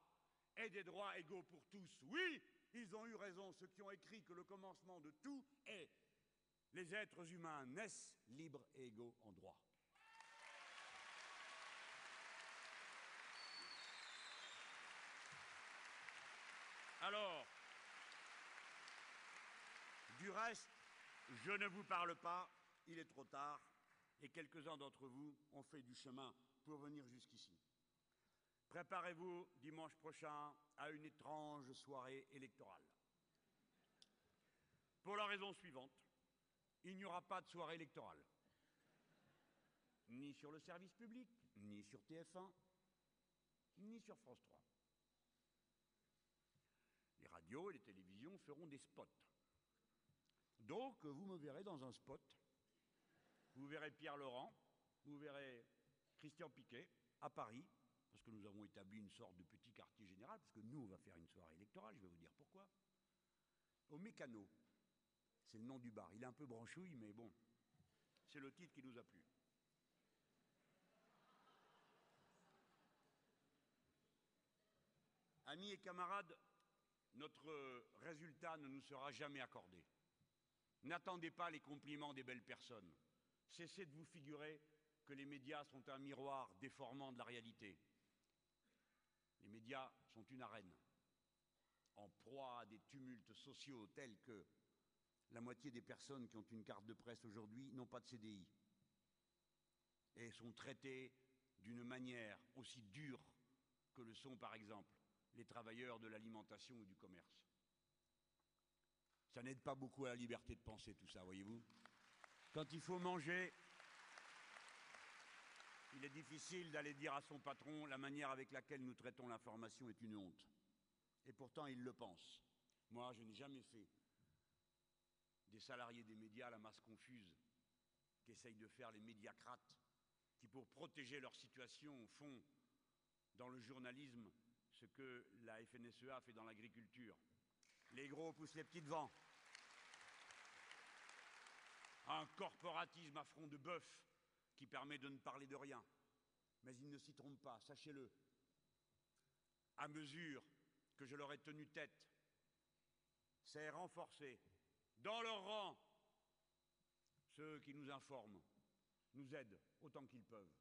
et des droits égaux pour tous. Oui, ils ont eu raison, ceux qui ont écrit que le commencement de tout est les êtres humains naissent libres et égaux en droit. Alors, du reste, je ne vous parle pas, il est trop tard, et quelques-uns d'entre vous ont fait du chemin pour venir jusqu'ici. Préparez-vous dimanche prochain à une étrange soirée électorale. Pour la raison suivante, il n'y aura pas de soirée électorale. Ni sur le service public, ni sur TF1, ni sur France 3. Les radios et les télévisions feront des spots donc, vous me verrez dans un spot. Vous verrez Pierre Laurent, vous verrez Christian Piquet à Paris, parce que nous avons établi une sorte de petit quartier général, parce que nous, on va faire une soirée électorale, je vais vous dire pourquoi. Au Mécano, c'est le nom du bar. Il est un peu branchouille, mais bon. c'est le titre qui nous a plu. Amis et camarades, notre résultat ne nous sera jamais accordé. N'attendez pas les compliments des belles personnes. Cessez de vous figurer que les médias sont un miroir déformant de la réalité. Les médias sont une arène, en proie à des tumultes sociaux tels que la moitié des personnes qui ont une carte de presse aujourd'hui n'ont pas de CDI et sont traitées d'une manière aussi dure que le sont, par exemple, les travailleurs de l'alimentation ou du commerce. Ça n'aide pas beaucoup à la liberté de penser tout ça, voyez-vous. Quand il faut manger, il est difficile d'aller dire à son patron la manière avec laquelle nous traitons l'information est une honte. Et pourtant, il le pense. Moi, je n'ai jamais fait des salariés des médias la masse confuse qu'essayent de faire les médiacrates, qui, pour protéger leur situation, font dans le journalisme ce que la FNSEA fait dans l'agriculture. Les gros poussent les petits devant. Un corporatisme à front de bœuf qui permet de ne parler de rien. Mais ils ne s'y trompent pas, sachez-le. À mesure que je leur ai tenu tête, c'est renforcé dans leur rang ceux qui nous informent, nous aident autant qu'ils peuvent.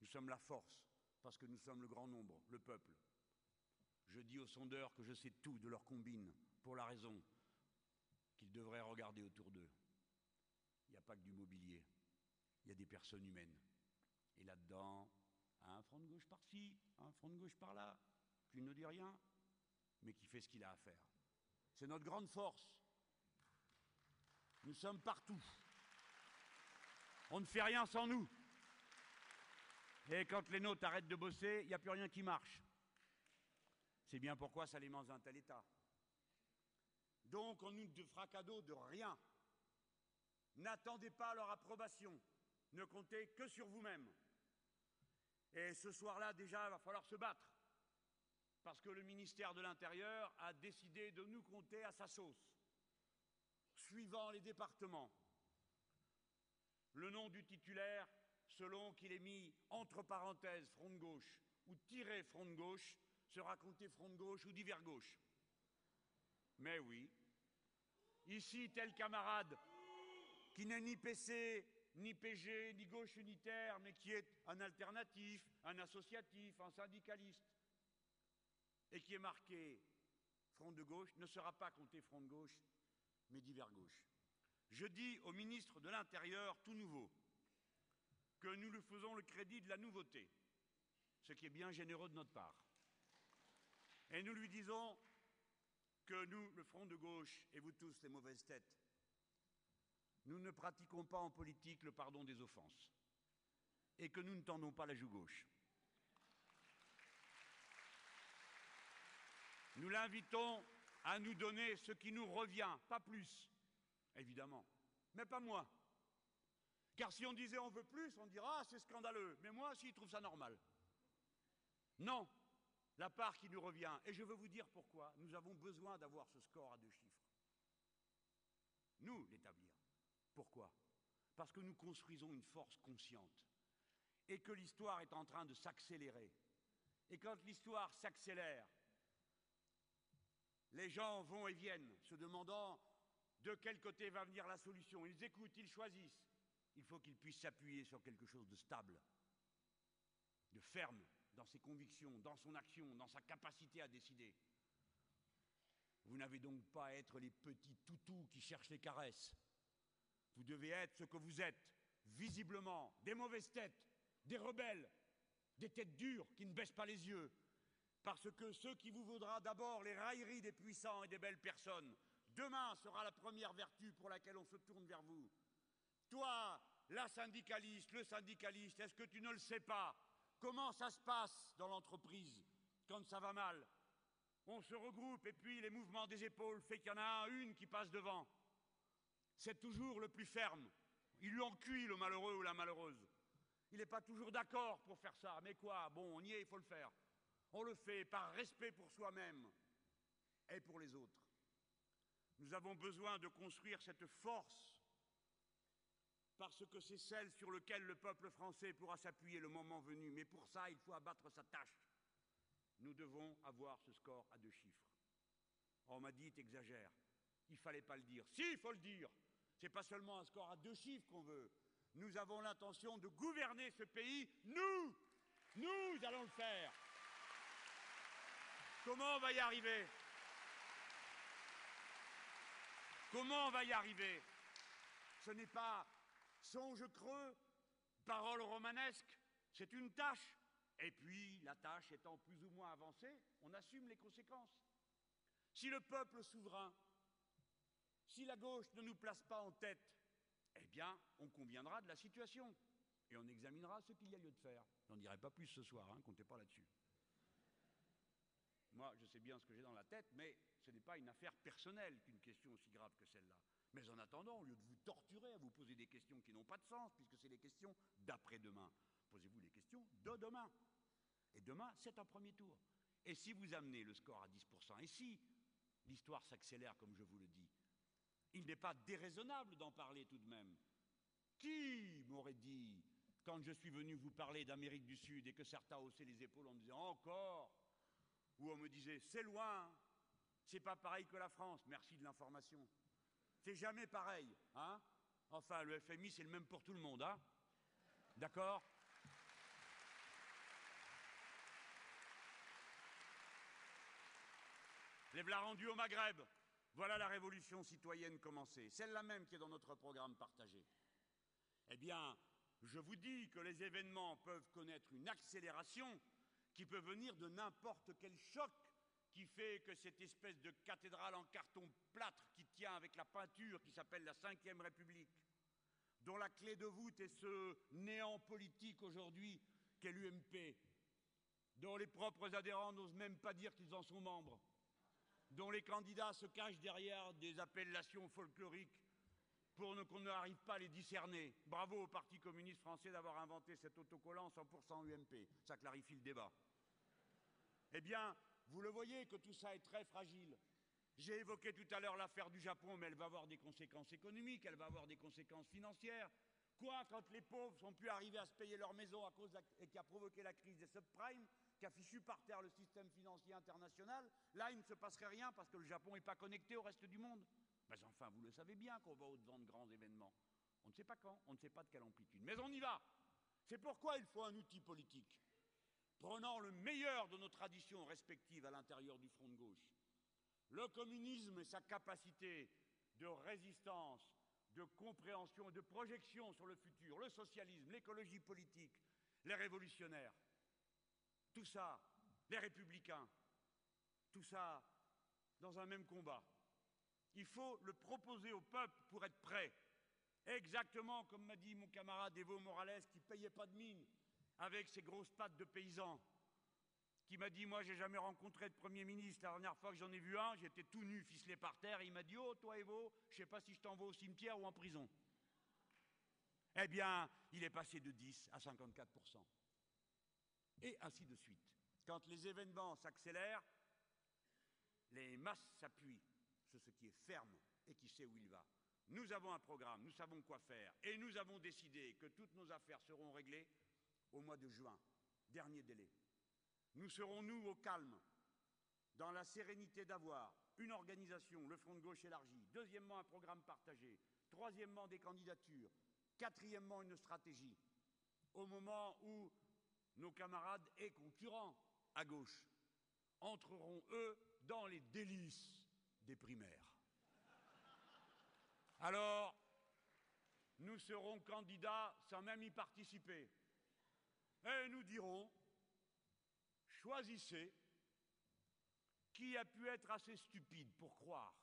Nous sommes la force parce que nous sommes le grand nombre, le peuple. Je dis aux sondeurs que je sais tout de leur combine pour la raison qu'ils devraient regarder autour d'eux. Il n'y a pas que du mobilier, il y a des personnes humaines. Et là-dedans, un front de gauche par-ci, un front de gauche par-là, qui ne dit rien, mais qui fait ce qu'il a à faire. C'est notre grande force. Nous sommes partout. On ne fait rien sans nous. Et quand les nôtres arrêtent de bosser, il n'y a plus rien qui marche. C'est bien pourquoi ça les dans un tel état. Donc on ne fera cadeau de rien. N'attendez pas leur approbation. Ne comptez que sur vous-même. Et ce soir-là, déjà, il va falloir se battre. Parce que le ministère de l'Intérieur a décidé de nous compter à sa sauce, suivant les départements. Le nom du titulaire, selon qu'il est mis entre parenthèses front de gauche ou tiré front de gauche, sera compté front de gauche ou divers gauche. Mais oui, ici, tel camarade qui n'est ni PC, ni PG, ni gauche unitaire, mais qui est un alternatif, un associatif, un syndicaliste, et qui est marqué front de gauche, ne sera pas compté front de gauche, mais divers gauche. Je dis au ministre de l'Intérieur, tout nouveau, que nous lui faisons le crédit de la nouveauté, ce qui est bien généreux de notre part. Et nous lui disons que nous, le front de gauche, et vous tous les mauvaises têtes, nous ne pratiquons pas en politique le pardon des offenses et que nous ne tendons pas la joue gauche. Nous l'invitons à nous donner ce qui nous revient, pas plus, évidemment, mais pas moins. Car si on disait on veut plus, on dira ah, c'est scandaleux, mais moi, s'il trouve ça normal. Non, la part qui nous revient, et je veux vous dire pourquoi, nous avons besoin d'avoir ce score à deux chiffres. Nous l'établir. Pourquoi? Parce que nous construisons une force consciente et que l'histoire est en train de s'accélérer. Et quand l'histoire s'accélère, les gens vont et viennent, se demandant de quel côté va venir la solution. Ils écoutent, ils choisissent. Il faut qu'ils puissent s'appuyer sur quelque chose de stable, de ferme dans ses convictions, dans son action, dans sa capacité à décider. Vous n'avez donc pas à être les petits toutous qui cherchent les caresses. Vous devez être ce que vous êtes, visiblement, des mauvaises têtes, des rebelles, des têtes dures qui ne baissent pas les yeux. Parce que ce qui vous vaudra d'abord les railleries des puissants et des belles personnes, demain sera la première vertu pour laquelle on se tourne vers vous. Toi, la syndicaliste, le syndicaliste, est-ce que tu ne le sais pas? Comment ça se passe dans l'entreprise quand ça va mal? On se regroupe et puis les mouvements des épaules fait qu'il y en a une qui passe devant c'est toujours le plus ferme. Ils l'ont cuit, le malheureux ou la malheureuse. Il n'est pas toujours d'accord pour faire ça. Mais quoi? Bon, on y est, il faut le faire. On le fait par respect pour soi-même et pour les autres. Nous avons besoin de construire cette force parce que c'est celle sur laquelle le peuple français pourra s'appuyer le moment venu. Mais pour ça, il faut abattre sa tâche. Nous devons avoir ce score à deux chiffres. On m'a dit, exagère. Il fallait pas le dire. Si, il faut le dire. C'est pas seulement un score à deux chiffres qu'on veut. Nous avons l'intention de gouverner ce pays. Nous, nous allons le faire. Comment on va y arriver? Comment on va y arriver? Ce n'est pas songe creux, parole romanesque, c'est une tâche. Et puis, la tâche étant plus ou moins avancée, on assume les conséquences. Si le peuple souverain, si la gauche ne nous place pas en tête, eh bien, on conviendra de la situation et on examinera ce qu'il y a lieu de faire. J'en dirai pas plus ce soir, hein, comptez pas là-dessus. Moi, je sais bien ce que j'ai dans la tête, mais ce n'est pas une affaire personnelle qu'une question aussi grave que celle-là. Mais en attendant, au lieu de vous torturer à vous poser des questions qui n'ont pas de sens, puisque c'est les questions d'après-demain, posez-vous les questions de demain. Et demain, c'est un premier tour. Et si vous amenez le score à 10%, et si l'histoire s'accélère, comme je vous le dis, il n'est pas déraisonnable d'en parler tout de même. Qui m'aurait dit, quand je suis venu vous parler d'Amérique du Sud et que certains haussaient les épaules en me disant encore, ou on me disait c'est loin, c'est pas pareil que la France, merci de l'information. C'est jamais pareil, hein? Enfin, le FMI, c'est le même pour tout le monde, hein? D'accord? Les v'là rendus au Maghreb. Voilà la révolution citoyenne commencée, celle-là même qui est dans notre programme partagé. Eh bien, je vous dis que les événements peuvent connaître une accélération qui peut venir de n'importe quel choc qui fait que cette espèce de cathédrale en carton plâtre qui tient avec la peinture qui s'appelle la Ve République, dont la clé de voûte est ce néant politique aujourd'hui qu'est l'UMP, dont les propres adhérents n'osent même pas dire qu'ils en sont membres, dont les candidats se cachent derrière des appellations folkloriques pour qu'on n'arrive pas à les discerner. Bravo au Parti communiste français d'avoir inventé cet autocollant 100% UMP. Ça clarifie le débat. Eh bien, vous le voyez que tout ça est très fragile. J'ai évoqué tout à l'heure l'affaire du Japon, mais elle va avoir des conséquences économiques, elle va avoir des conséquences financières. Quoi, quand les pauvres sont plus arrivés à se payer leur maison à cause et qui a provoqué la crise des subprimes, qui a fichu par terre le système financier international, là, il ne se passerait rien parce que le Japon n'est pas connecté au reste du monde. Mais enfin, vous le savez bien qu'on va au-devant de grands événements. On ne sait pas quand, on ne sait pas de quelle amplitude. Mais on y va. C'est pourquoi il faut un outil politique. Prenant le meilleur de nos traditions respectives à l'intérieur du front de gauche. Le communisme et sa capacité de résistance, de compréhension et de projection sur le futur, le socialisme, l'écologie politique, les révolutionnaires, tout ça, les républicains, tout ça dans un même combat. Il faut le proposer au peuple pour être prêt. Exactement comme m'a dit mon camarade Evo Morales qui ne payait pas de mine avec ses grosses pattes de paysans, qui m'a dit Moi, j'ai jamais rencontré de Premier ministre. La dernière fois que j'en ai vu un, j'étais tout nu, ficelé par terre, il m'a dit Oh, toi, Evo, je sais pas si je t'envoie au cimetière ou en prison. Eh bien, il est passé de 10 à 54% Et ainsi de suite. Quand les événements s'accélèrent, les masses s'appuient ce qui est ferme et qui sait où il va. Nous avons un programme, nous savons quoi faire, et nous avons décidé que toutes nos affaires seront réglées au mois de juin, dernier délai. Nous serons, nous, au calme, dans la sérénité d'avoir une organisation, le Front de gauche élargi, deuxièmement, un programme partagé, troisièmement, des candidatures, quatrièmement, une stratégie, au moment où nos camarades et concurrents à gauche entreront, eux, dans les délices des primaires. Alors, nous serons candidats sans même y participer. Et nous dirons, choisissez qui a pu être assez stupide pour croire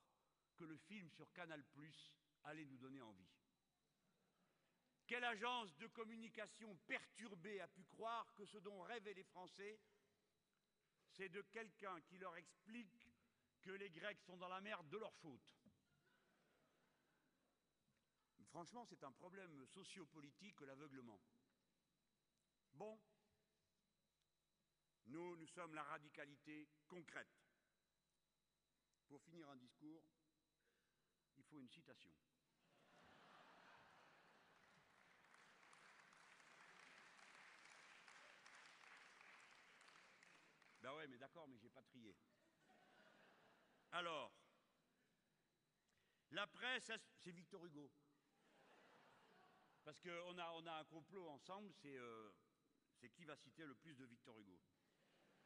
que le film sur Canal ⁇ allait nous donner envie. Quelle agence de communication perturbée a pu croire que ce dont rêvaient les Français, c'est de quelqu'un qui leur explique que les Grecs sont dans la mer de leur faute? Franchement, c'est un problème sociopolitique que l'aveuglement. Bon, nous, nous sommes la radicalité concrète. Pour finir un discours, il faut une citation. Ben ouais, mais d'accord, mais j'ai pas trié. Alors, la presse, c'est Victor Hugo? Parce qu'on a, on a un complot ensemble, euh, c'est qui va citer le plus de Victor Hugo?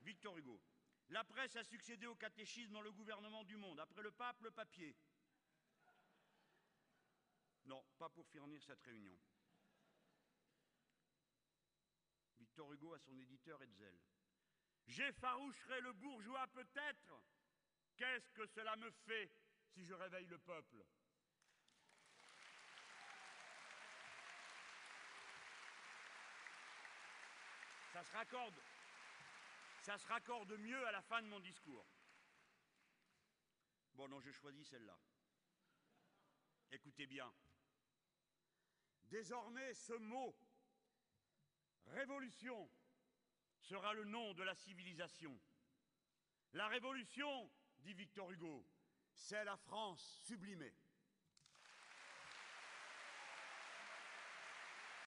Victor Hugo. La presse a succédé au catéchisme dans le gouvernement du monde. Après le pape, le papier. Non, pas pour finir cette réunion. Victor Hugo à son éditeur Hetzel. J'effaroucherai le bourgeois peut-être. Qu'est-ce que cela me fait si je réveille le peuple? Ça se raccorde. Ça se raccorde mieux à la fin de mon discours. Bon, non, je choisis celle-là. Écoutez bien. Désormais, ce mot, révolution, sera le nom de la civilisation. La révolution, dit Victor Hugo, c'est la France sublimée.